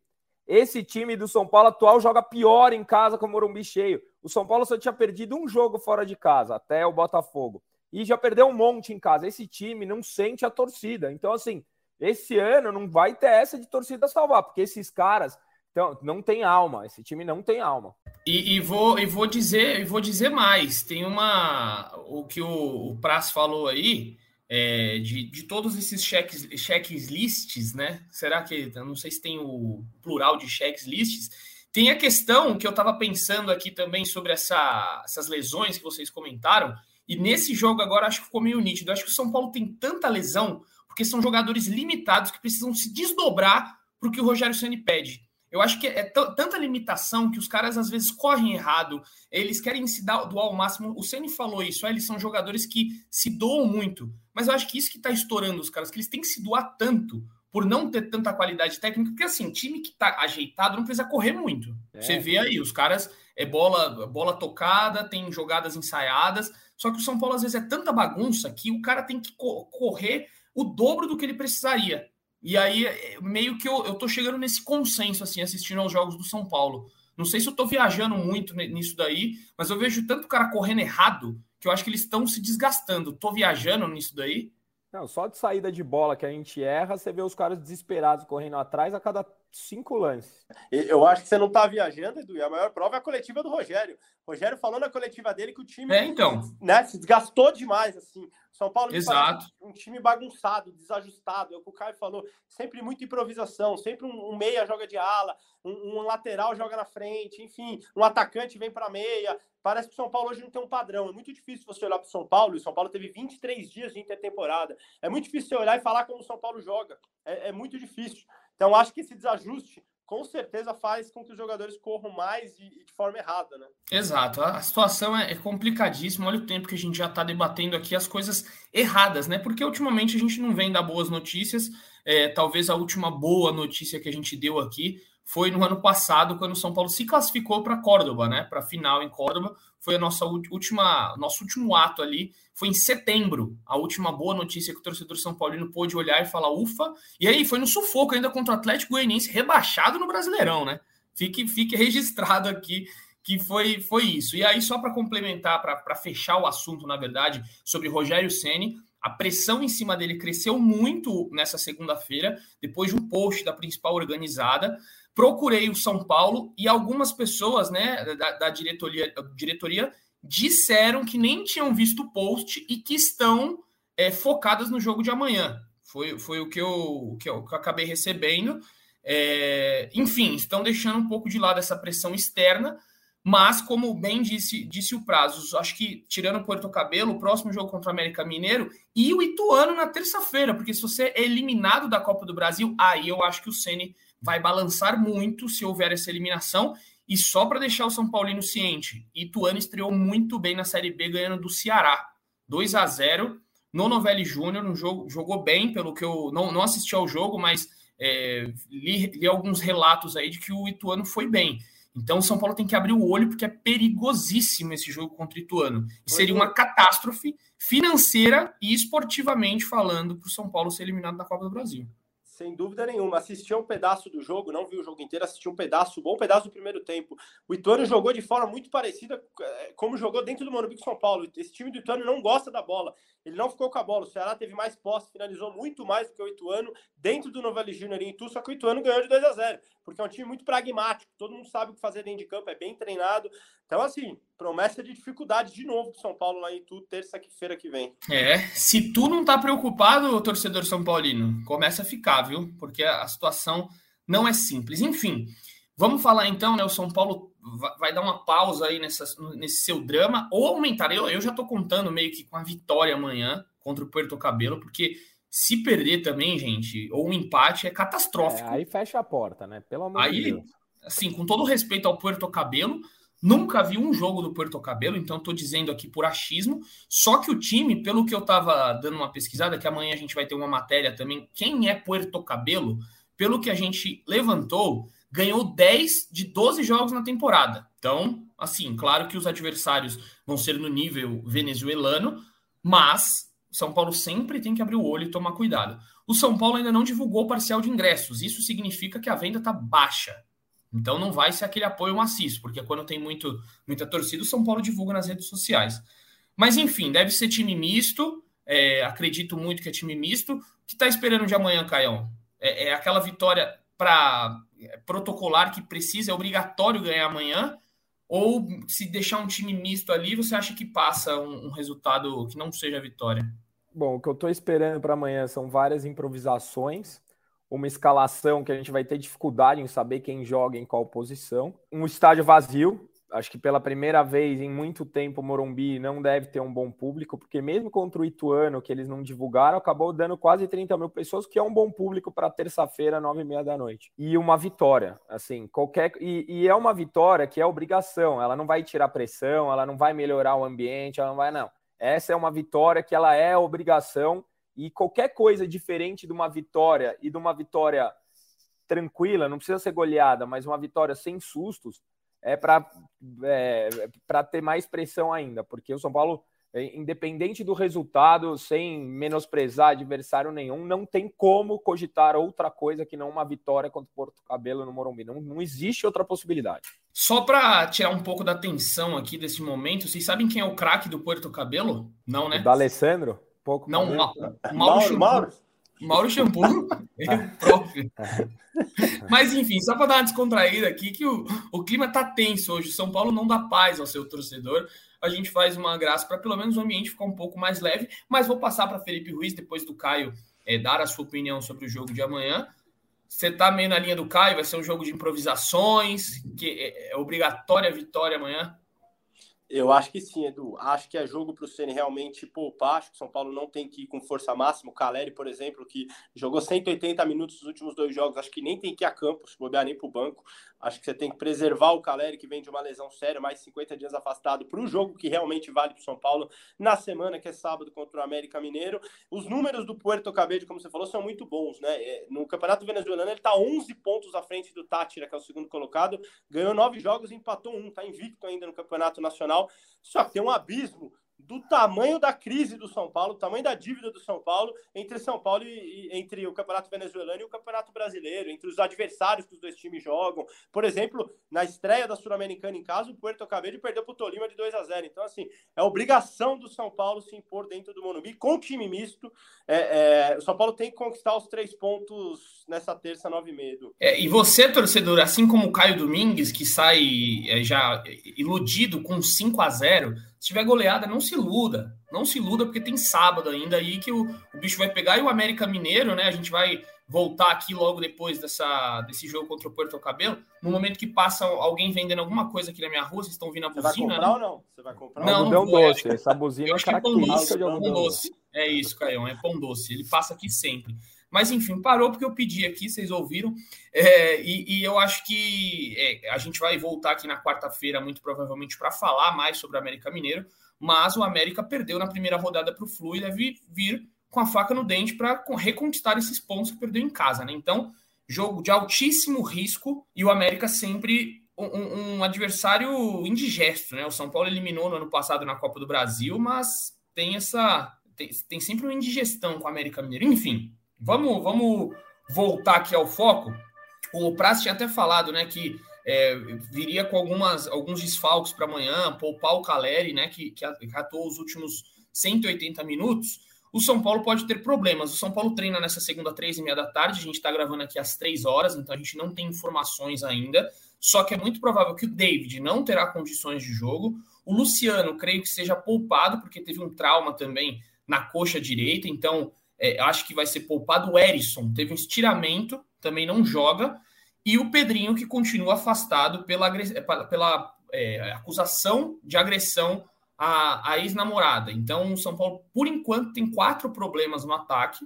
Esse time do São Paulo atual joga pior em casa com o Morumbi cheio. O São Paulo só tinha perdido um jogo fora de casa, até o Botafogo. E já perdeu um monte em casa. Esse time não sente a torcida. Então, assim, esse ano não vai ter essa de torcida salvar, porque esses caras então, não tem alma. Esse time não tem alma. E, e, vou, e vou dizer, e vou dizer mais. Tem uma. O que o, o Praz falou aí é, de, de todos esses cheques, cheques lists, né? Será que eu não sei se tem o plural de cheques lists? Tem a questão que eu estava pensando aqui também sobre essa, essas lesões que vocês comentaram, e nesse jogo agora acho que ficou meio nítido. acho que o São Paulo tem tanta lesão porque são jogadores limitados que precisam se desdobrar para o que o Rogério Ceni pede. Eu acho que é tanta limitação que os caras às vezes correm errado, eles querem se dar, doar ao máximo. O Ceni falou isso, eles são jogadores que se doam muito, mas eu acho que isso que está estourando os caras, que eles têm que se doar tanto, por não ter tanta qualidade técnica, porque assim, time que tá ajeitado não precisa correr muito. É. Você vê aí, os caras é bola, bola tocada, tem jogadas ensaiadas, só que o São Paulo às vezes é tanta bagunça que o cara tem que correr o dobro do que ele precisaria. E aí, é, meio que eu, eu tô chegando nesse consenso, assim, assistindo aos jogos do São Paulo. Não sei se eu tô viajando muito nisso daí, mas eu vejo tanto cara correndo errado que eu acho que eles estão se desgastando. Tô viajando nisso daí? Não, só de saída de bola que a gente erra, você vê os caras desesperados correndo atrás a cada cinco lances. Eu acho que você não tá viajando, Edu, e a maior prova é a coletiva do Rogério. O Rogério falou na coletiva dele que o time é, então. né, se desgastou demais, assim. São Paulo Exato. um time bagunçado, desajustado. É o que o Caio falou. Sempre muita improvisação, sempre um, um meia joga de ala, um, um, lateral joga na frente, enfim, um atacante vem para meia. Parece que o São Paulo hoje não tem um padrão. É muito difícil você olhar para o São Paulo. E o São Paulo teve 23 dias de intertemporada. É muito difícil você olhar e falar como o São Paulo joga. É, é muito difícil. Então, acho que esse desajuste com certeza faz com que os jogadores corram mais e, e de forma errada, né? Exato. A situação é, é complicadíssima. Olha o tempo que a gente já está debatendo aqui as coisas erradas, né? Porque ultimamente a gente não vem dar boas notícias. É, talvez a última boa notícia que a gente deu aqui foi no ano passado, quando o São Paulo se classificou para Córdoba, né? Para a final em Córdoba. Foi a nossa última, nosso último ato ali. Foi em setembro, a última boa notícia que o torcedor São Paulino pôde olhar e falar, ufa. E aí foi no sufoco ainda contra o Atlético Goianiense, rebaixado no Brasileirão, né? Fique, fique *laughs* registrado aqui que foi, foi isso. E aí, só para complementar, para fechar o assunto, na verdade, sobre Rogério Ceni, a pressão em cima dele cresceu muito nessa segunda-feira, depois de um post da principal organizada. Procurei o São Paulo e algumas pessoas né, da, da diretoria, diretoria disseram que nem tinham visto o post e que estão é, focadas no jogo de amanhã. Foi, foi o que eu, que eu, que eu acabei recebendo. É, enfim, estão deixando um pouco de lado essa pressão externa mas, como bem disse, disse o Prazo, acho que tirando o Porto Cabelo, o próximo jogo contra o América Mineiro e o Ituano na terça-feira, porque se você é eliminado da Copa do Brasil, aí eu acho que o Ceni vai balançar muito se houver essa eliminação. E só para deixar o São Paulino ciente, Ituano estreou muito bem na Série B, ganhando do Ceará, 2 a 0 no Novelli Júnior, no jogo jogou bem, pelo que eu não, não assisti ao jogo, mas é, li, li alguns relatos aí de que o Ituano foi bem. Então o São Paulo tem que abrir o olho porque é perigosíssimo esse jogo contra o Ituano. E seria uma catástrofe financeira e esportivamente falando para o São Paulo ser eliminado da Copa do Brasil. Sem dúvida nenhuma. Assisti um pedaço do jogo, não vi o jogo inteiro, assisti um pedaço, um bom pedaço do primeiro tempo. O Ituano jogou de forma muito parecida eh, como jogou dentro do Morumbi São Paulo. Esse time do Ituano não gosta da bola. Ele não ficou com a bola. O Ceará teve mais posse, finalizou muito mais do que o Ituano dentro do Novelli Júnior em Itu, só que o Ituano ganhou de 2 a 0 porque é um time muito pragmático, todo mundo sabe o que fazer dentro de campo, é bem treinado. Então, assim, promessa de dificuldade de novo do São Paulo lá em Itu, terça-feira que vem. É, se tu não tá preocupado, torcedor São Paulino, começa a ficar, viu? Porque a situação não é simples. Enfim, vamos falar então, né? O São Paulo vai dar uma pausa aí nessa, nesse seu drama, ou aumentar. Eu, eu já tô contando meio que com a vitória amanhã contra o Puerto Cabelo, porque se perder também, gente, ou um empate é catastrófico. É, aí fecha a porta, né? Pelo amor aí, de Deus. Assim, com todo respeito ao Puerto Cabelo, nunca vi um jogo do Puerto Cabelo, então estou dizendo aqui por achismo. Só que o time, pelo que eu estava dando uma pesquisada, que amanhã a gente vai ter uma matéria também, quem é Puerto Cabelo, pelo que a gente levantou, ganhou 10 de 12 jogos na temporada. Então, assim, claro que os adversários vão ser no nível venezuelano, mas são Paulo sempre tem que abrir o olho e tomar cuidado. O São Paulo ainda não divulgou o parcial de ingressos. Isso significa que a venda está baixa. Então não vai ser aquele apoio maciço, porque quando tem muito, muita torcida, o São Paulo divulga nas redes sociais. Mas enfim, deve ser time misto. É, acredito muito que é time misto. O que está esperando de amanhã, Caião? É, é aquela vitória para é, protocolar que precisa, é obrigatório ganhar amanhã? Ou se deixar um time misto ali, você acha que passa um, um resultado que não seja vitória? Bom, o que eu estou esperando para amanhã são várias improvisações, uma escalação que a gente vai ter dificuldade em saber quem joga em qual posição, um estádio vazio. Acho que pela primeira vez em muito tempo o Morumbi não deve ter um bom público, porque mesmo contra o Ituano, que eles não divulgaram, acabou dando quase 30 mil pessoas, que é um bom público para terça-feira, nove e meia da noite. E uma vitória, assim, qualquer. E, e é uma vitória que é obrigação, ela não vai tirar pressão, ela não vai melhorar o ambiente, ela não vai, não essa é uma vitória que ela é obrigação E qualquer coisa diferente de uma vitória e de uma vitória tranquila, não precisa ser goleada, mas uma vitória sem sustos, é para é, ter mais pressão ainda, porque o São Paulo, é, independente do resultado, sem menosprezar adversário nenhum, não tem como cogitar outra coisa que não uma vitória contra o Porto Cabelo no Morumbi. Não, não existe outra possibilidade. Só para tirar um pouco da tensão aqui desse momento, vocês sabem quem é o craque do Porto Cabelo? Não, né? O da Alessandro? Pouco não, Ma Mauro, Mauro, *laughs* Mauro. Mauro Shampoo, *laughs* ele próprio. Mas enfim, só para dar uma descontraída aqui, que o, o clima tá tenso hoje. São Paulo não dá paz ao seu torcedor. A gente faz uma graça para pelo menos o ambiente ficar um pouco mais leve. Mas vou passar para Felipe Ruiz, depois do Caio é, dar a sua opinião sobre o jogo de amanhã. Você tá meio na linha do Caio, vai ser um jogo de improvisações, que é, é obrigatória a vitória amanhã. Eu acho que sim, Edu. Acho que é jogo para o Ceni realmente poupar. Acho que o São Paulo não tem que ir com força máxima. O Caleri, por exemplo, que jogou 180 minutos nos últimos dois jogos, acho que nem tem que ir a campo, se bobear nem para o banco. Acho que você tem que preservar o Caleri, que vem de uma lesão séria, mais 50 dias afastado, para o jogo que realmente vale para o São Paulo na semana, que é sábado contra o América Mineiro. Os números do Puerto Cabello, como você falou, são muito bons, né? É, no Campeonato Venezuelano, ele está 11 pontos à frente do Tátira, que é o segundo colocado. Ganhou nove jogos e empatou um. Está invicto ainda no Campeonato Nacional. Só que tem um abismo do tamanho da crise do São Paulo, do tamanho da dívida do São Paulo entre São Paulo e, e, entre o Campeonato Venezuelano e o Campeonato Brasileiro, entre os adversários que os dois times jogam. Por exemplo, na estreia da Sul-Americana em casa, o Puerto Cabello perdeu para o Tolima de 2 a 0. Então, assim, é obrigação do São Paulo se impor dentro do Monumbi com time misto. É, é, o São Paulo tem que conquistar os três pontos nessa terça, nove e meio. É, e você, torcedor, assim como o Caio Domingues, que sai é, já iludido com 5 a 0 se tiver goleada, não se iluda. Não se iluda, porque tem sábado ainda aí que o, o bicho vai pegar. E o América Mineiro, né? A gente vai voltar aqui logo depois dessa, desse jogo contra o Porto Cabelo. No momento que passa alguém vendendo alguma coisa aqui na minha rua, vocês estão vindo a buzina. Você vai comprar né? ou não? Você vai comprar? Não, não, não doce. Essa buzina é, é característica de algodão doce. É isso, Caião, é pão doce. Ele passa aqui sempre. Mas enfim, parou porque eu pedi aqui, vocês ouviram. É, e, e, eu acho que é, a gente vai voltar aqui na quarta-feira, muito provavelmente, para falar mais sobre o América Mineiro. Mas o América perdeu na primeira rodada para o Flu e deve vir com a faca no dente para reconquistar esses pontos que perdeu em casa. Né? Então, jogo de altíssimo risco e o América sempre um, um, adversário indigesto. Né? O São Paulo eliminou no ano passado na Copa do Brasil, mas tem essa. Tem, tem sempre uma indigestão com o América Mineiro. Enfim, Vamos, vamos voltar aqui ao foco. O Praz tinha até falado, né, que é, viria com algumas, alguns desfalques para amanhã, poupar o Caleri, né, que, que atuou os últimos 180 minutos. O São Paulo pode ter problemas. O São Paulo treina nessa segunda, três e meia da tarde. A gente está gravando aqui às três horas, então a gente não tem informações ainda. Só que é muito provável que o David não terá condições de jogo. O Luciano, creio que seja poupado, porque teve um trauma também na coxa direita. Então, é, acho que vai ser poupado. O Erisson teve um estiramento, também não joga. E o Pedrinho, que continua afastado pela, pela é, acusação de agressão à, à ex-namorada. Então, o São Paulo, por enquanto, tem quatro problemas no ataque,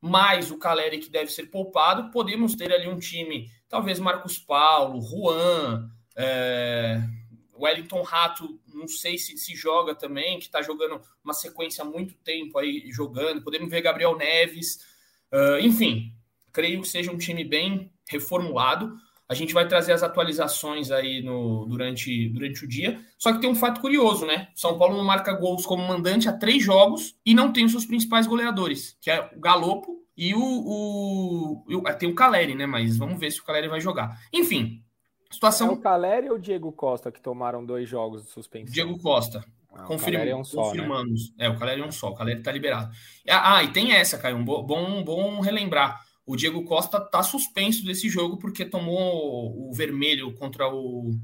mais o Caleri, que deve ser poupado. Podemos ter ali um time, talvez Marcos Paulo, Juan, é, Wellington Rato, não sei se se joga também, que está jogando uma sequência há muito tempo aí jogando. Podemos ver Gabriel Neves. Uh, enfim, creio que seja um time bem reformulado. A gente vai trazer as atualizações aí no, durante, durante o dia. Só que tem um fato curioso, né? São Paulo não marca gols como mandante há três jogos e não tem os seus principais goleadores, que é o Galopo e o, o, o tem o Caleri, né? Mas vamos ver se o Caleri vai jogar. Enfim, Situação... É o Caleri ou o Diego Costa que tomaram dois jogos de suspensão? Diego Costa. Ah, Confirma, é um só, confirmamos. Né? É, o Caleri é um só, o Caleri tá liberado. Ah, e tem essa, Caio, um bom, bom relembrar. O Diego Costa tá suspenso desse jogo porque tomou o vermelho contra o,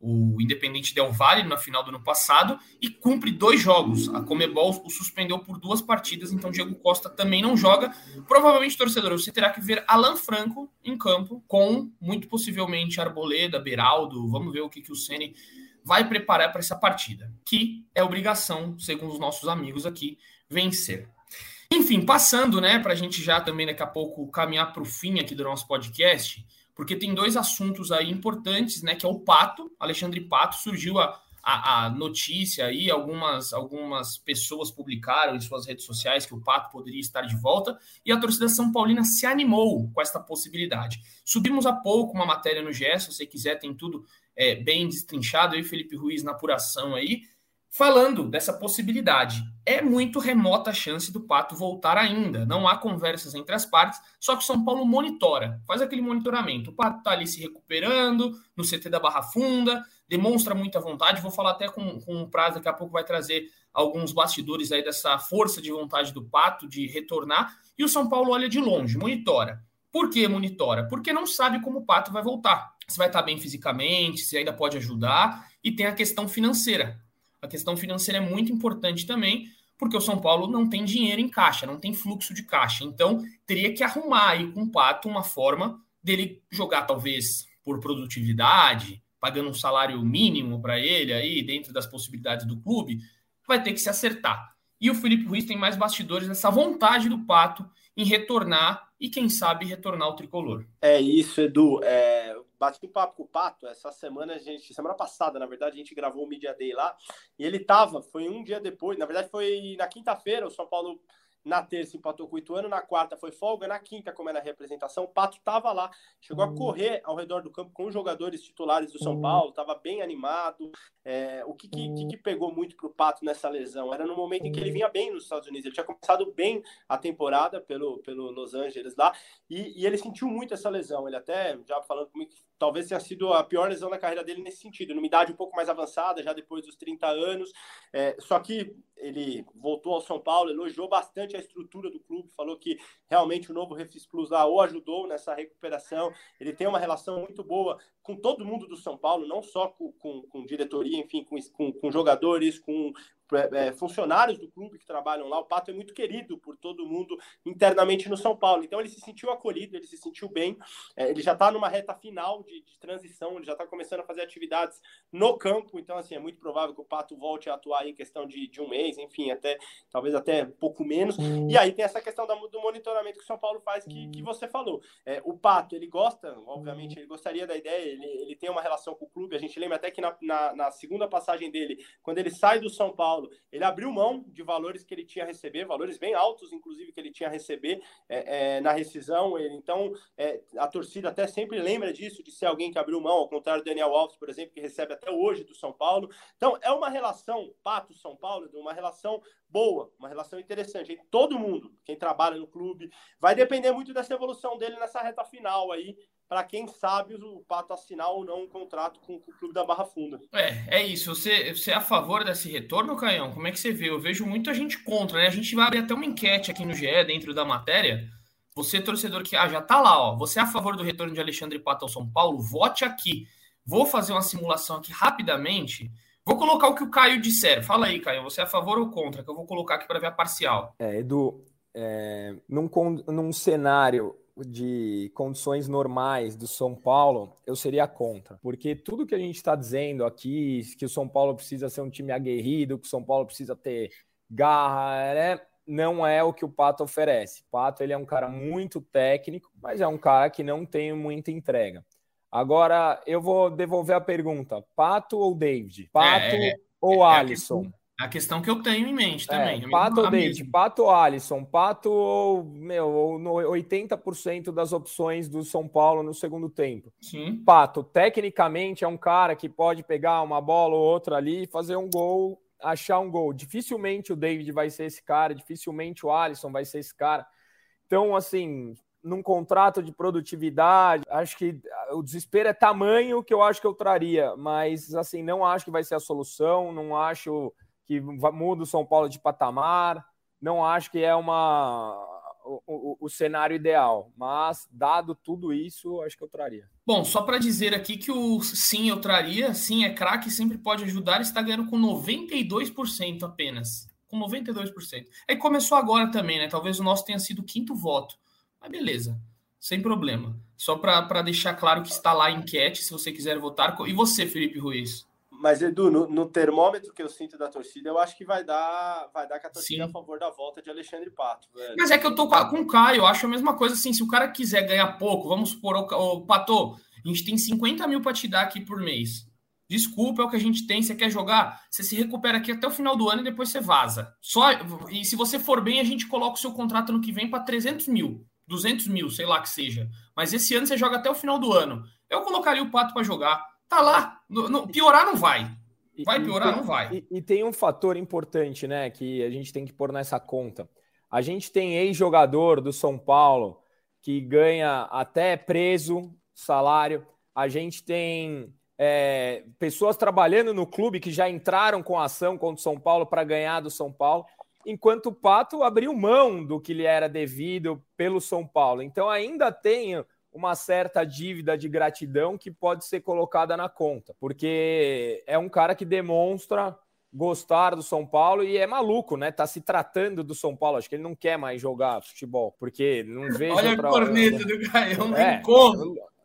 o Independente Del Valle na final do ano passado e cumpre dois jogos. A Comebol o suspendeu por duas partidas, então Diego Costa também não joga. Provavelmente, torcedor, você terá que ver Alan Franco em campo com, muito possivelmente, Arboleda, Beraldo. Vamos ver o que, que o Ceni vai preparar para essa partida, que é obrigação, segundo os nossos amigos aqui, vencer. Enfim, passando, né, para a gente já também daqui a pouco caminhar para o fim aqui do nosso podcast porque tem dois assuntos aí importantes, né? Que é o Pato, Alexandre Pato, surgiu a, a, a, notícia aí, algumas, algumas pessoas publicaram em suas redes sociais que o Pato poderia estar de volta e a torcida São Paulina se animou com esta possibilidade. Subimos há pouco uma matéria no GE, se você quiser, tem tudo é, bem destrinchado aí, Felipe Ruiz na apuração aí, falando dessa possibilidade. É muito remota a chance do Pato voltar ainda. Não há conversas entre as partes, só que o São Paulo monitora, faz aquele monitoramento. O Pato está ali se recuperando no CT da Barra Funda, demonstra muita vontade. Vou falar até com, com o Prazo, daqui a pouco vai trazer alguns bastidores aí dessa força de vontade do Pato de retornar. E o São Paulo olha de longe, monitora. Por que monitora? Porque não sabe como o Pato vai voltar. Se vai estar bem fisicamente, se ainda pode ajudar. E tem a questão financeira. A questão financeira é muito importante também, porque o São Paulo não tem dinheiro em caixa, não tem fluxo de caixa. Então, teria que arrumar aí com o Pato uma forma dele jogar, talvez, por produtividade, pagando um salário mínimo para ele aí, dentro das possibilidades do clube, vai ter que se acertar. E o Felipe Ruiz tem mais bastidores dessa vontade do Pato em retornar e, quem sabe, retornar ao tricolor. É isso, Edu. É, bati um papo com o Pato essa semana, a gente, semana passada, na verdade, a gente gravou o Media Day lá, e ele tava, foi um dia depois, na verdade foi na quinta-feira, o São Paulo na terça empatou com o Ituano, na quarta foi folga, na quinta, como era a representação, o Pato estava lá, chegou a correr ao redor do campo com os jogadores titulares do São Paulo, estava bem animado. É, o que, que, que, pegou muito para o Pato nessa lesão? Era no momento em que ele vinha bem nos Estados Unidos, ele tinha começado bem a temporada pelo, pelo Los Angeles lá, e, e ele sentiu muito essa lesão. Ele até, já falando comigo, talvez tenha sido a pior lesão da carreira dele nesse sentido, numa idade um pouco mais avançada, já depois dos 30 anos. É, só que ele voltou ao São Paulo, elogiou bastante a estrutura do clube, falou que realmente o novo Refis Plus lá o ajudou nessa recuperação. Ele tem uma relação muito boa com todo mundo do São Paulo, não só com, com, com diretoria, enfim, com, com, com jogadores, com é, funcionários do clube que trabalham lá. O Pato é muito querido por todo mundo internamente no São Paulo. Então ele se sentiu acolhido, ele se sentiu bem. É, ele já está numa reta final de, de, transição, ele já está começando a fazer atividades no campo. Então, assim, é muito provável que o Pato volte a atuar em questão de, de um mês, enfim, até talvez até um pouco menos. Hum. E aí tem essa questão da, do monitoramento que o São Paulo faz que, que você falou. É, o Pato, ele gosta, obviamente, ele gostaria da ideia, ele, ele tem uma relação com o clube. A gente lembra até que na, na, na segunda passagem dele, quando ele sai do São Paulo, Paulo, ele abriu mão de valores que ele tinha a receber, valores bem altos, inclusive, que ele tinha a receber é, é, na rescisão. Ele, então, é, a torcida até sempre lembra disso, de ser alguém que abriu mão, ao contrário do Daniel Alves, por exemplo, que recebe até hoje do São Paulo. Então, é uma relação, Pato-São Paulo, uma relação boa, uma relação interessante. Todo mundo, quem trabalha no clube, vai depender muito dessa evolução dele nessa reta final aí, para quem sabe o Pato assinar ou não um contrato com, com, o clube da Barra Funda. É, é isso. Você, você é a favor desse retorno, Canhão? Como é que você vê? Eu vejo muita gente contra, né? A gente vai abrir até uma enquete aqui no GE, dentro da matéria. Você, torcedor que ah, já tá lá, ó. Você é a favor do retorno de Alexandre Pato ao São Paulo? Vote aqui. Vou fazer uma simulação aqui rapidamente. Vou colocar o que o Caio disser. Fala aí, Caio. Você é a favor ou contra? Que eu vou colocar aqui para ver a parcial. É, Edu, é, num, num cenário de condições normais do São Paulo, eu seria contra. Porque tudo que a gente está dizendo aqui, que o São Paulo precisa ser um time aguerrido, que o São Paulo precisa ter garra, né? não é o que o Pato oferece. O Pato ele é um cara muito técnico, mas é um cara que não tem muita entrega. Agora, eu vou devolver a pergunta: Pato ou David? Pato é, ou é, Alisson? A questão que eu tenho em mente é, também. É, pato ou David, Pato ou Alisson, Pato ou, meu, no 80% das opções do São Paulo no segundo tempo. Sim. Pato, tecnicamente, é um cara que pode pegar uma bola ou outra ali e fazer um gol, achar um gol. Dificilmente o David vai ser esse cara, dificilmente o Alisson vai ser esse cara. Então, assim, num contrato de produtividade, acho que o desespero é tamanho que eu acho que eu traria, mas, assim, não acho que vai ser a solução, não acho que muda o São Paulo de patamar. Não acho que é uma o, o, o, cenário ideal, mas dado tudo isso, acho que eu traria. Bom, só para dizer aqui que o sim eu traria, sim é craque, sempre pode ajudar, está ganhando com 92% apenas. Com 92%. Aí começou agora também, né? Talvez o nosso tenha sido o quinto voto. Mas beleza, sem problema. Só para deixar claro que está lá a enquete, se você quiser votar. E você, Felipe Ruiz? Mas, Edu, no, no, termômetro que eu sinto da torcida, eu acho que vai dar, vai dar que a torcida Sim. a favor da volta de Alexandre Pato. Velho. Mas é que eu tô com, com o Caio, eu acho a mesma coisa assim. Se o cara quiser ganhar pouco, vamos supor, o, o Pato, a gente tem 50 mil para te dar aqui por mês. Desculpa, é o que a gente tem. Você quer jogar? Você se recupera aqui até o final do ano e depois você vaza. Só E se você for bem, a gente coloca o seu contrato no que vem para 300 mil, 200 mil, sei lá que seja. Mas esse ano você joga até o final do ano. Eu colocaria o Pato para jogar. Tá lá. No, no, piorar não vai. Vai piorar? não vai. E, e, tem um fator importante, né, que a gente tem que pôr nessa conta. A gente tem ex-jogador do São Paulo que ganha até preso salário. A gente tem é, pessoas trabalhando no clube que já entraram com ação contra o São Paulo para ganhar do São Paulo, enquanto o Pato abriu mão do que lhe era devido pelo São Paulo. Então ainda tem uma certa dívida de gratidão que pode ser colocada na conta, porque é um cara que demonstra gostar do São Paulo e é maluco, né? Tá se tratando do São Paulo. Acho que ele não quer mais jogar futebol, porque não *laughs* vejo. Olha outra... a corneta do Caio, não é.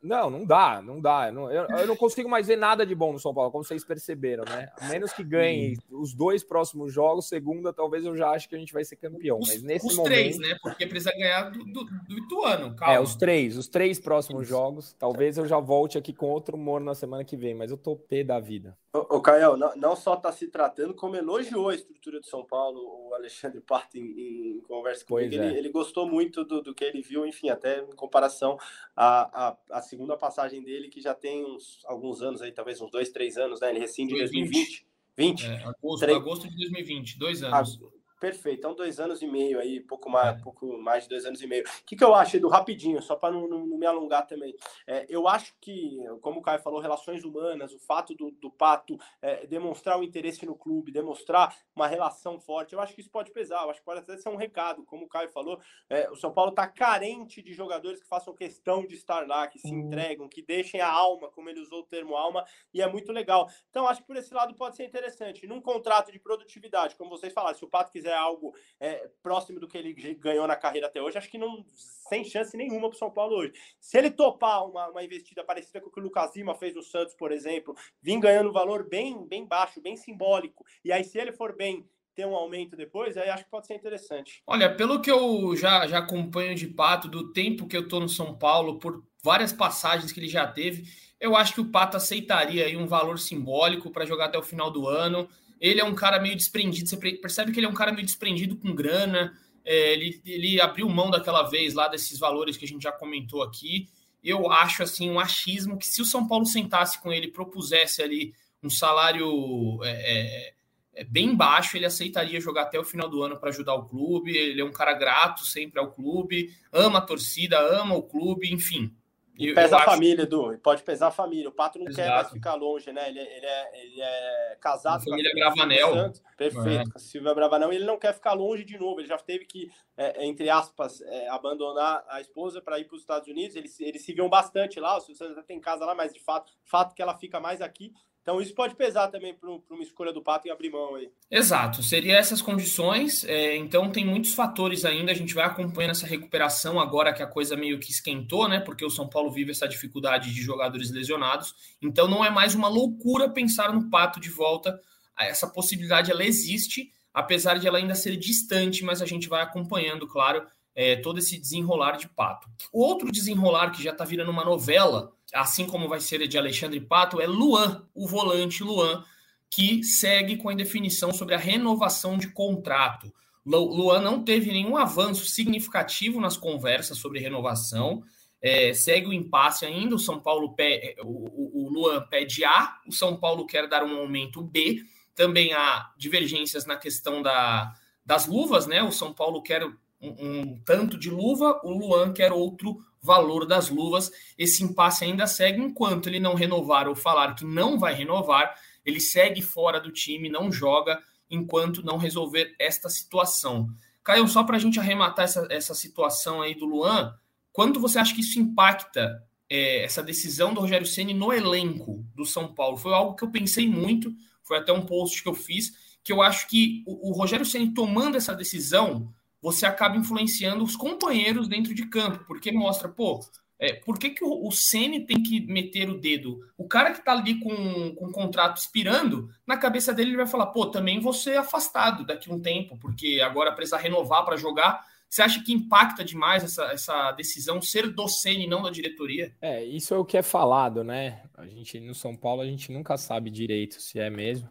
Não, não dá, não dá. Eu não, eu, eu, não consigo mais ver nada de bom no São Paulo, como vocês perceberam, né? A menos que ganhe os dois próximos jogos, segunda, talvez eu já acho que a gente vai ser campeão. Os, mas nesse os momento. três, né? Porque precisa ganhar do, do, do Ituano, calma. É, os três, os três próximos jogos. Talvez eu já volte aqui com outro humor na semana que vem, mas eu tô pé da vida. O, Caio, não, não, só está se tratando, como elogiou a estrutura de São Paulo, o Alexandre *laughs* Parto em, em conversa comigo. É. Ele, ele, gostou muito do, do, que ele viu, enfim, até em comparação à, à, à, segunda passagem dele, que já tem uns, alguns anos aí, talvez uns dois, três anos, né? Ele rescinde em 2020. 20? É, agosto, agosto de 2020, dois anos. Perfeito, então dois anos e meio aí, pouco mais, é. pouco mais de dois anos e meio. O que, que eu acho, Edu, rapidinho, só para não, não, não, me alongar também. É, eu acho que, como o Caio falou, relações humanas, o fato do, do Pato é, demonstrar o interesse no clube, demonstrar uma relação forte, eu acho que isso pode pesar, eu acho que pode até ser um recado, como o Caio falou, é, o São Paulo está carente de jogadores que façam questão de estar lá, que se entregam, que deixem a alma, como ele usou o termo alma, e é muito legal. Então, acho que por esse lado pode ser interessante. Num contrato de produtividade, como vocês falaram, se o Pato quiser algo é, próximo do que ele ganhou na carreira até hoje, acho que não sem chance nenhuma para o São Paulo hoje. Se ele topar uma, uma investida parecida com o que o Lucas Lima fez no Santos, por exemplo, vir ganhando um valor bem, bem baixo, bem simbólico, e aí se ele for bem ter um aumento depois, aí acho que pode ser interessante. Olha, pelo que eu já, já acompanho de Pato, do tempo que eu tô no São Paulo, por várias passagens que ele já teve, eu acho que o Pato aceitaria aí um valor simbólico para jogar até o final do ano. Ele é um cara meio desprendido, você percebe que ele é um cara meio desprendido com grana. É, ele, ele abriu mão daquela vez lá desses valores que a gente já comentou aqui. Eu acho assim um achismo que se o São Paulo sentasse com ele, propusesse ali um salário é, é, é bem baixo, ele aceitaria jogar até o final do ano para ajudar o clube. Ele é um cara grato sempre ao clube, ama a torcida, ama o clube, enfim. E pesa a família, Edu. Pode pesar a família. O Pato não Exato. quer mais ficar longe, né? Ele, é, ele, é, ele é casado a família com a Bravanel. Perfeito, é. Silvia Bravanel. E ele não quer ficar longe de novo. Ele já teve que, é, entre aspas, é, abandonar a esposa para ir para os Estados Unidos. Eles, eles se viam bastante lá. O Silvio até tem casa lá, mas de fato, fato que ela fica mais aqui. Então isso pode pesar também para uma escolha do Pato em abrir mão aí. Exato, seria essas condições. É, então tem muitos fatores ainda. A gente vai acompanhando essa recuperação agora que a coisa meio que esquentou, né? Porque o São Paulo vive essa dificuldade de jogadores lesionados. Então não é mais uma loucura pensar no Pato de volta. Essa possibilidade ela existe, apesar de ela ainda ser distante, mas a gente vai acompanhando, claro, é, todo esse desenrolar de Pato. Outro desenrolar que já está virando uma novela assim como vai ser de Alexandre Pato, é Luan, o volante Luan, que segue com a indefinição sobre a renovação de contrato. Luan não teve nenhum avanço significativo nas conversas sobre renovação. É, segue o impasse ainda. O São Paulo pede, o, o, Luan pede A, o São Paulo quer dar um aumento B. Também há divergências na questão da, das luvas, né? O São Paulo quer um, um tanto de luva, o Luan quer outro valor das luvas. Esse impasse ainda segue enquanto ele não renovar ou falar que não vai renovar, ele segue fora do time, não joga enquanto não resolver esta situação. Caio, só para a gente arrematar essa, essa situação aí do Luan, quanto você acha que isso impacta é, essa decisão do Rogério Ceni no elenco do São Paulo? Foi algo que eu pensei muito, foi até um post que eu fiz, que eu acho que o, o Rogério Ceni tomando essa decisão você acaba influenciando os companheiros dentro de campo, porque mostra, pô, é, por que, que o, Ceni tem que meter o dedo? O cara que tá ali com, com contrato expirando, na cabeça dele ele vai falar, pô, também vou ser afastado daqui um tempo, porque agora precisa renovar para jogar. Você acha que impacta demais essa, essa decisão ser do Ceni, não da diretoria? É, isso é o que é falado, né? A gente no São Paulo a gente nunca sabe direito se é mesmo.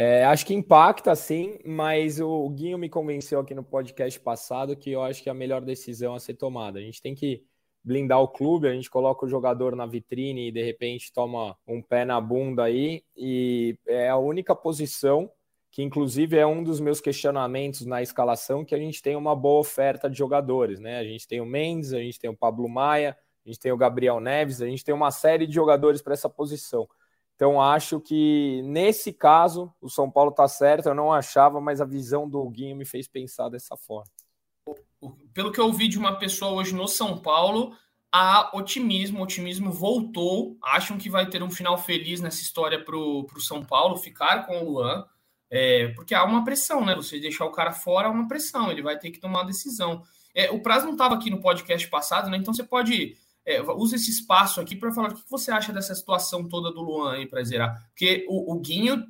É, acho que impacta sim, mas o Guinho me convenceu aqui no podcast passado que eu acho que é a melhor decisão a ser tomada. A gente tem que blindar o clube, a gente coloca o jogador na vitrine e de repente toma um pé na bunda aí, e é a única posição que inclusive é um dos meus questionamentos na escalação, que a gente tem uma boa oferta de jogadores, né? A gente tem o Mendes, a gente tem o Pablo Maia, a gente tem o Gabriel Neves, a gente tem uma série de jogadores para essa posição. Então acho que nesse caso o São Paulo está certo, eu não achava, mas a visão do Guinho me fez pensar dessa forma. Pelo que eu ouvi de uma pessoa hoje no São Paulo, há otimismo, o otimismo voltou, acham que vai ter um final feliz nessa história para o São Paulo, ficar com o Luan. É, porque há uma pressão, né? Você deixar o cara fora é uma pressão, ele vai ter que tomar uma decisão. É, o prazo não estava aqui no podcast passado, né? Então você pode. É, usa esse espaço aqui para falar o que você acha dessa situação toda do Luan aí para zerar. Porque o, o, Guinho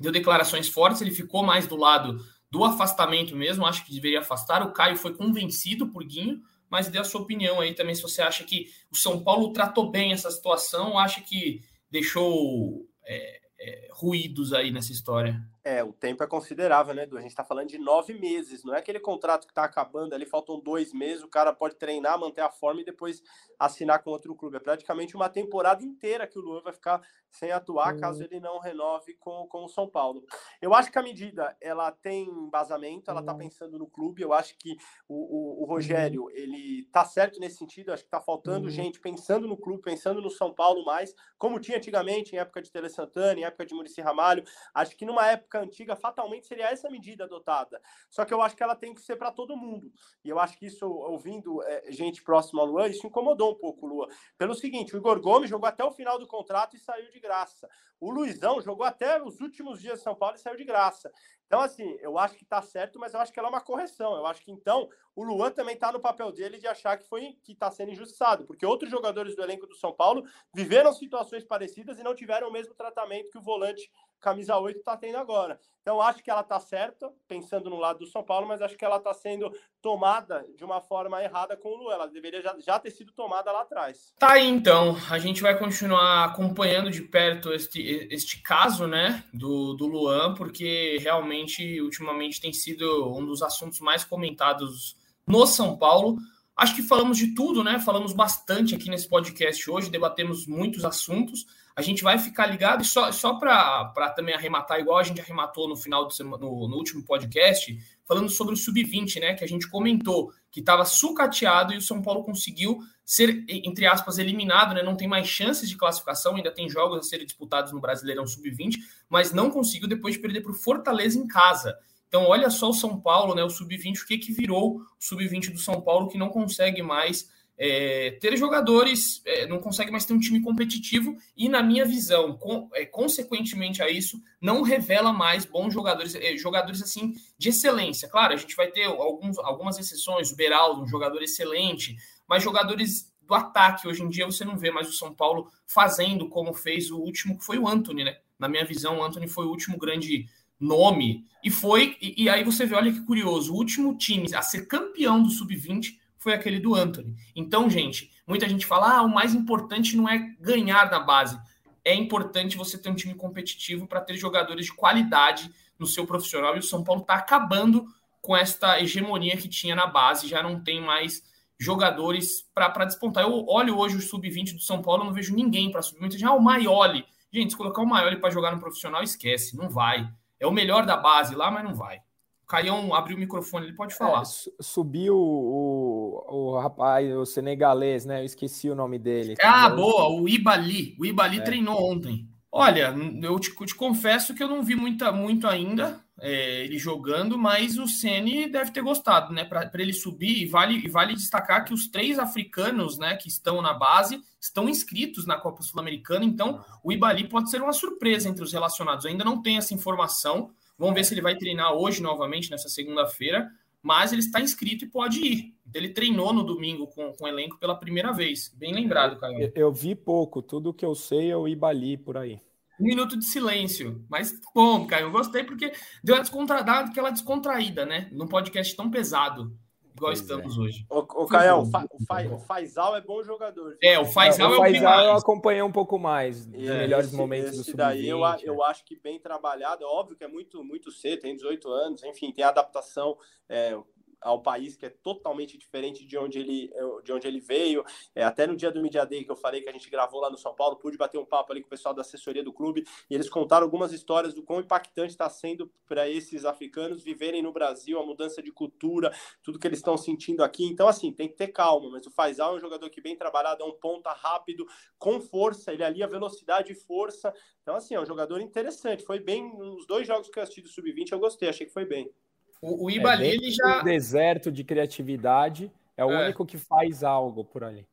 deu declarações fortes, ele ficou mais do lado do afastamento mesmo, acho que deveria afastar. O Caio foi convencido por Guinho, mas dê a sua opinião aí também se você acha que o São Paulo tratou bem essa situação, acha que deixou é, é, ruídos aí nessa história. É, o tempo é considerável, né, Edu? A gente está falando de nove meses, não é aquele contrato que está acabando ali, faltam dois meses, o cara pode treinar, manter a forma e depois assinar com outro clube. É praticamente uma temporada inteira que o Luan vai ficar sem atuar, uhum. caso ele não renove com, com o São Paulo. Eu acho que a medida, ela tem embasamento, ela está uhum. pensando no clube, eu acho que o, o, o Rogério, uhum. ele tá certo nesse sentido, acho que está faltando uhum. gente pensando no clube, pensando no São Paulo mais, como tinha antigamente, em época de Tele Santana, em época de Murici Ramalho, acho que numa época antiga, fatalmente seria essa medida adotada. Só que eu acho que ela tem que ser para todo mundo. E eu acho que isso, ouvindo é, gente próxima ao Luan, isso incomodou um pouco o Luan. Pelo seguinte, o Igor Gomes jogou até o final do contrato e saiu de graça. O Luizão jogou até os últimos dias de São Paulo e saiu de graça. Então, assim, eu acho que tá certo, mas eu acho que ela é uma correção. Eu acho que então o Luan também tá no papel dele de achar que foi que tá sendo injustiçado, porque outros jogadores do elenco do São Paulo viveram situações parecidas e não tiveram o mesmo tratamento que o volante camisa 8 está tendo agora. Então, acho que ela está certa, pensando no lado do São Paulo, mas acho que ela está sendo tomada de uma forma errada com o Lu. Ela deveria já, já, ter sido tomada lá atrás. Tá aí, então. A gente vai continuar acompanhando de perto este, este caso, né, do, do Luan, porque realmente, ultimamente, tem sido um dos assuntos mais comentados no São Paulo. Acho que falamos de tudo, né? Falamos bastante aqui nesse podcast hoje, debatemos muitos assuntos a gente vai ficar ligado e só, só para também arrematar, igual a gente arrematou no final do semana, no, no último podcast, falando sobre o sub-20, né? Que a gente comentou que estava sucateado e o São Paulo conseguiu ser, entre aspas, eliminado, né? Não tem mais chances de classificação, ainda tem jogos a serem disputados no Brasileirão Sub-20, mas não conseguiu depois de perder para o Fortaleza em casa. Então, olha só o São Paulo, né? O Sub-20, o que, que virou o Sub-20 do São Paulo que não consegue mais é, ter jogadores, é, não consegue mais ter um time competitivo e, na minha visão, com, é, consequentemente a isso, não revela mais bons jogadores, é, jogadores assim de excelência. Claro, a gente vai ter alguns, algumas exceções, o Beraldo, um jogador excelente, mas jogadores do ataque, hoje em dia você não vê mais o São Paulo fazendo como fez o último, que foi o Anthony, né? Na minha visão, o Anthony foi o último grande nome e foi, e, e aí você vê, olha que curioso, o último time a ser campeão do Sub-20 foi aquele do Anthony. Então, gente, muita gente fala: ah, o mais importante não é ganhar na base. É importante você ter um time competitivo para ter jogadores de qualidade no seu profissional. E o São Paulo está acabando com esta hegemonia que tinha na base, já não tem mais jogadores para despontar. Eu olho hoje o sub-20 do São Paulo, não vejo ninguém para subir. Muita gente, ah, o Maioli. Gente, se colocar o Maioli para jogar no profissional, esquece, não vai. É o melhor da base lá, mas não vai. Caião abriu o microfone, ele pode falar. É, subiu o, o, rapaz, o senegalês, né? Eu esqueci o nome dele. Ah, boa, o Ibali. O Ibali é. treinou ontem. Olha, eu te, te, confesso que eu não vi muita, muito ainda é, ele jogando, mas o Ceni deve ter gostado, né? Para ele subir, e vale, vale destacar que os três africanos né, que estão na base estão inscritos na Copa Sul-Americana, então o Ibali pode ser uma surpresa entre os relacionados. Eu ainda não tem essa informação, Vamos ver se ele vai treinar hoje novamente, nessa segunda-feira. Mas ele está inscrito e pode ir. Ele treinou no domingo com, com o elenco pela primeira vez. Bem lembrado, Caio. Eu, eu vi pouco. Tudo que eu sei é o Ibali por aí. Um minuto de silêncio. Mas bom, Caio, eu gostei porque deu uma descontra... aquela descontraída, né? Num podcast tão pesado. Igual pois estamos é. hoje. O, o Caio, o, Fa, o, Fa, o Faisal é bom jogador. É, o Faisal é, o, Faisal eu acompanhei um pouco mais, os é, melhores esse, momentos esse do daí eu, eu acho que bem trabalhado, é óbvio que é muito, muito cedo, tem 18 anos, enfim, tem adaptação, é, ao país que é totalmente diferente de onde ele, de onde ele veio. É, até no dia do Media Day que eu falei que a gente gravou lá no São Paulo, pude bater um papo ali com o pessoal da assessoria do clube e eles contaram algumas histórias do quão impactante está sendo para esses africanos viverem no Brasil, a mudança de cultura, tudo que eles estão sentindo aqui. Então, assim, tem que ter calma, mas o Faisal é um jogador que bem trabalhado, é um ponta rápido, com força, ele alia velocidade e força. Então, assim, é um jogador interessante. Foi bem, nos dois jogos que eu assisti do Sub-20, eu gostei, achei que foi bem. O, o Ibali, é, ele já. deserto de criatividade é o é. único que faz algo por ali.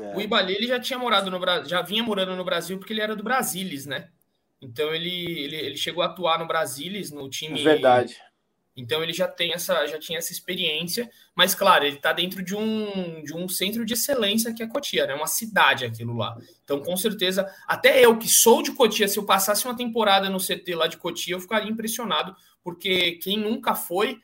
É. O Ibali, ele já tinha morado no Brasil, já vinha morando no Brasil porque ele era do Brasilis, né? Então ele, ele, ele chegou a atuar no Brasilis, no time. Verdade. Então ele já tem essa, já tinha essa experiência, mas claro, ele está dentro de um, de um centro de excelência que é Cotia, né? Uma cidade aquilo lá. Então, com certeza, até eu que sou de Cotia, se eu passasse uma temporada no CT lá de Cotia, eu ficaria impressionado porque quem nunca foi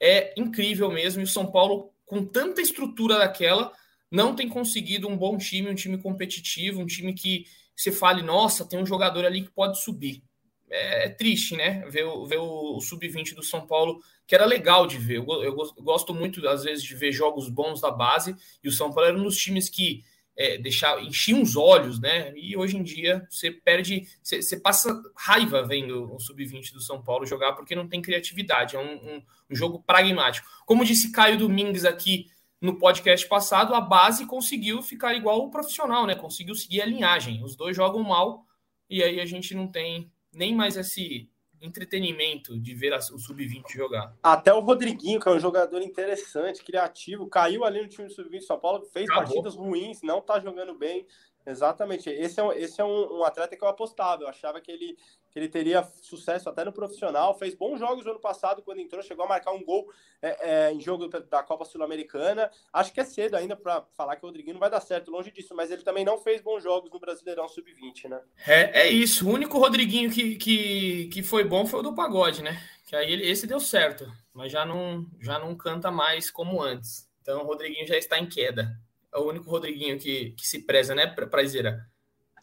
é incrível mesmo. E o São Paulo, com tanta estrutura daquela, não tem conseguido um bom time, um time competitivo, um time que você fale, nossa, tem um jogador ali que pode subir. É, é triste, né? Ver, ver o, o sub-20 do São Paulo, que era legal de ver. Eu, eu, gosto muito, às vezes, de ver jogos bons da base, e o São Paulo era um dos times que é, deixar encher os olhos, né? E hoje em dia você perde, você, você passa raiva vendo o sub-20 do São Paulo jogar porque não tem criatividade, é um, um, um, jogo pragmático. Como disse Caio Domingues aqui no podcast passado, a base conseguiu ficar igual o profissional, né? Conseguiu seguir a linhagem. Os dois jogam mal e aí a gente não tem nem mais esse entretenimento de ver o Sub-20 jogar. Até o Rodriguinho, que é um jogador interessante, criativo, caiu ali no time do Sub-20 São Paulo, fez Acabou. partidas ruins, não tá jogando bem. Exatamente. Esse é, um, esse é um, um, atleta que eu apostava. Eu achava que ele, que ele teria sucesso até no profissional. Fez bons jogos no ano passado, quando entrou, chegou a marcar um gol é, é, em jogo da Copa Sul-Americana. Acho que é cedo ainda para falar que o Rodriguinho não vai dar certo, longe disso, mas ele também não fez bons jogos no Brasileirão Sub-20, né? É, é isso. O único Rodriguinho que, que, que foi bom foi o do Pagode, né? Que aí ele, esse deu certo, mas já não, já não canta mais como antes. Então o Rodriguinho já está em queda. É o único Rodriguinho que, que se preza, né, Prazeira?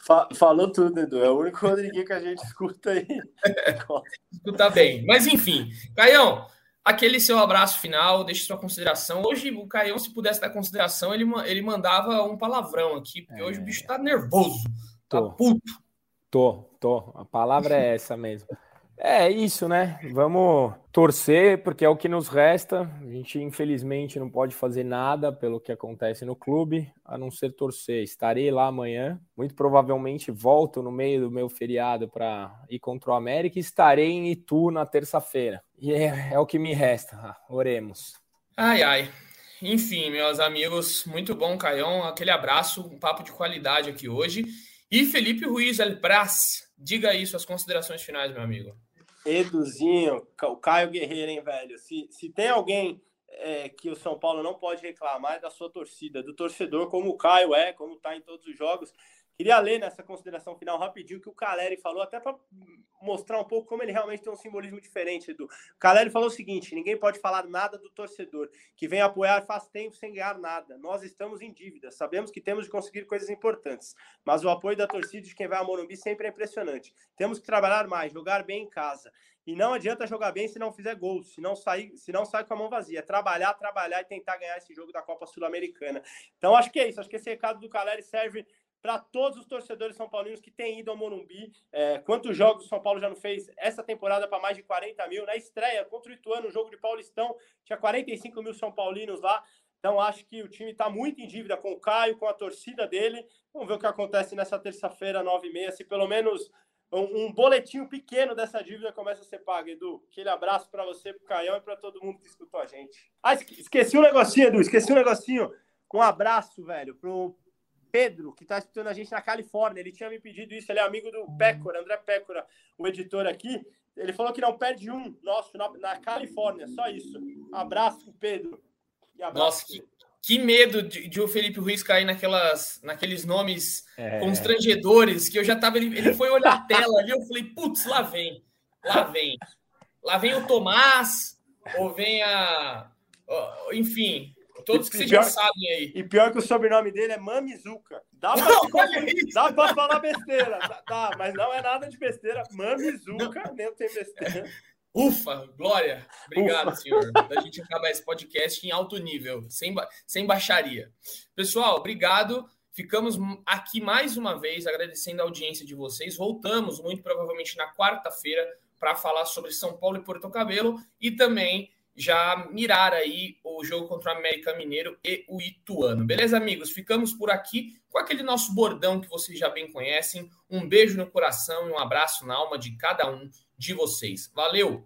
Fa falou tudo, Edu. É o único Rodriguinho que a gente *laughs* escuta aí. escuta bem. Mas enfim, Caião, aquele seu abraço final, deixe sua consideração. Hoje, o Caião, se pudesse dar consideração, ele, ele mandava um palavrão aqui, porque é... hoje o bicho tá nervoso. Tá tô. puto. Tô, tô. A palavra é essa mesmo. É isso, né? Vamos torcer, porque é o que nos resta. A gente, infelizmente, não pode fazer nada pelo que acontece no clube, a não ser torcer. Estarei lá amanhã. Muito provavelmente volto no meio do meu feriado para ir contra o América estarei em Itu na terça-feira. E é, é, o que me resta. Oremos. Ai, ai. Enfim, meus amigos, muito bom, Caião. Aquele abraço, um papo de qualidade aqui hoje. E Felipe Ruiz Elpras, diga aí suas considerações finais, meu amigo. Eduzinho, o Caio Guerreiro, hein, velho? Se, se tem alguém é, que o São Paulo não pode reclamar é da sua torcida, do torcedor, como o Caio é, como tá em todos os jogos. Queria ler nessa consideração final rapidinho que o Caleri falou, até para mostrar um pouco como ele realmente tem um simbolismo diferente, Edu. O Caleri falou o seguinte: ninguém pode falar nada do torcedor, que vem apoiar faz tempo sem ganhar nada. Nós estamos em dívida, sabemos que temos de conseguir coisas importantes, mas o apoio da torcida de quem vai a Morumbi sempre é impressionante. Temos que trabalhar mais, jogar bem em casa. E não adianta jogar bem se não fizer gols, se não sair, se não sai com a mão vazia. Trabalhar, trabalhar e tentar ganhar esse jogo da Copa Sul-Americana. Então acho que é isso. Acho que esse recado do Caleri serve para todos os torcedores são paulinos que têm ido ao Morumbi. É, quantos jogos o São Paulo já não fez essa temporada para mais de 40 mil? Na estreia contra o Ituano, no jogo de Paulistão, tinha 45 mil São Paulinos lá. Então acho que o time está muito em dívida com o Caio, com a torcida dele. Vamos ver o que acontece nessa terça-feira, 9h30. Se pelo menos um, um boletinho pequeno dessa dívida começa a ser pago, Edu. Aquele abraço para você, para o Caião e para todo mundo que escutou a gente. Ah, esqueci um negocinho, Edu. Esqueci um negocinho. Um abraço, velho, pro Pedro, que está escutando a gente na Califórnia, ele tinha me pedido isso, ele é amigo do Pécora, André Pécora, o editor aqui. Ele falou que não perde um nosso na, na Califórnia, só isso. Abraço, Pedro. Abraço, Nossa, que, que medo de, de, o Felipe Ruiz cair naquelas, naqueles nomes é. constrangedores que eu já tava. Ele, ele foi olhar a tela ali, eu falei, putz, lá vem, lá vem. Lá vem o Tomás, ou vem a, enfim, todos que vocês já sabem aí. E pior que o sobrenome dele é Mamizuka. Dá pra, dá pra falar besteira, dá, mas não é nada de besteira. Mamizuka, nem tem besteira. Ufa, Glória. Obrigado, Ufa. senhor. Da gente acabar esse podcast em alto nível, sem, sem baixaria. Pessoal, obrigado. Ficamos aqui mais uma vez agradecendo a audiência de vocês. Voltamos muito provavelmente na quarta-feira para falar sobre São Paulo e Porto Cabelo e também já mirar aí o jogo contra o América Mineiro e o Ituano. Beleza, amigos? Ficamos por aqui com aquele nosso bordão que vocês já bem conhecem. Um beijo no coração e um abraço na alma de cada um de vocês. Valeu!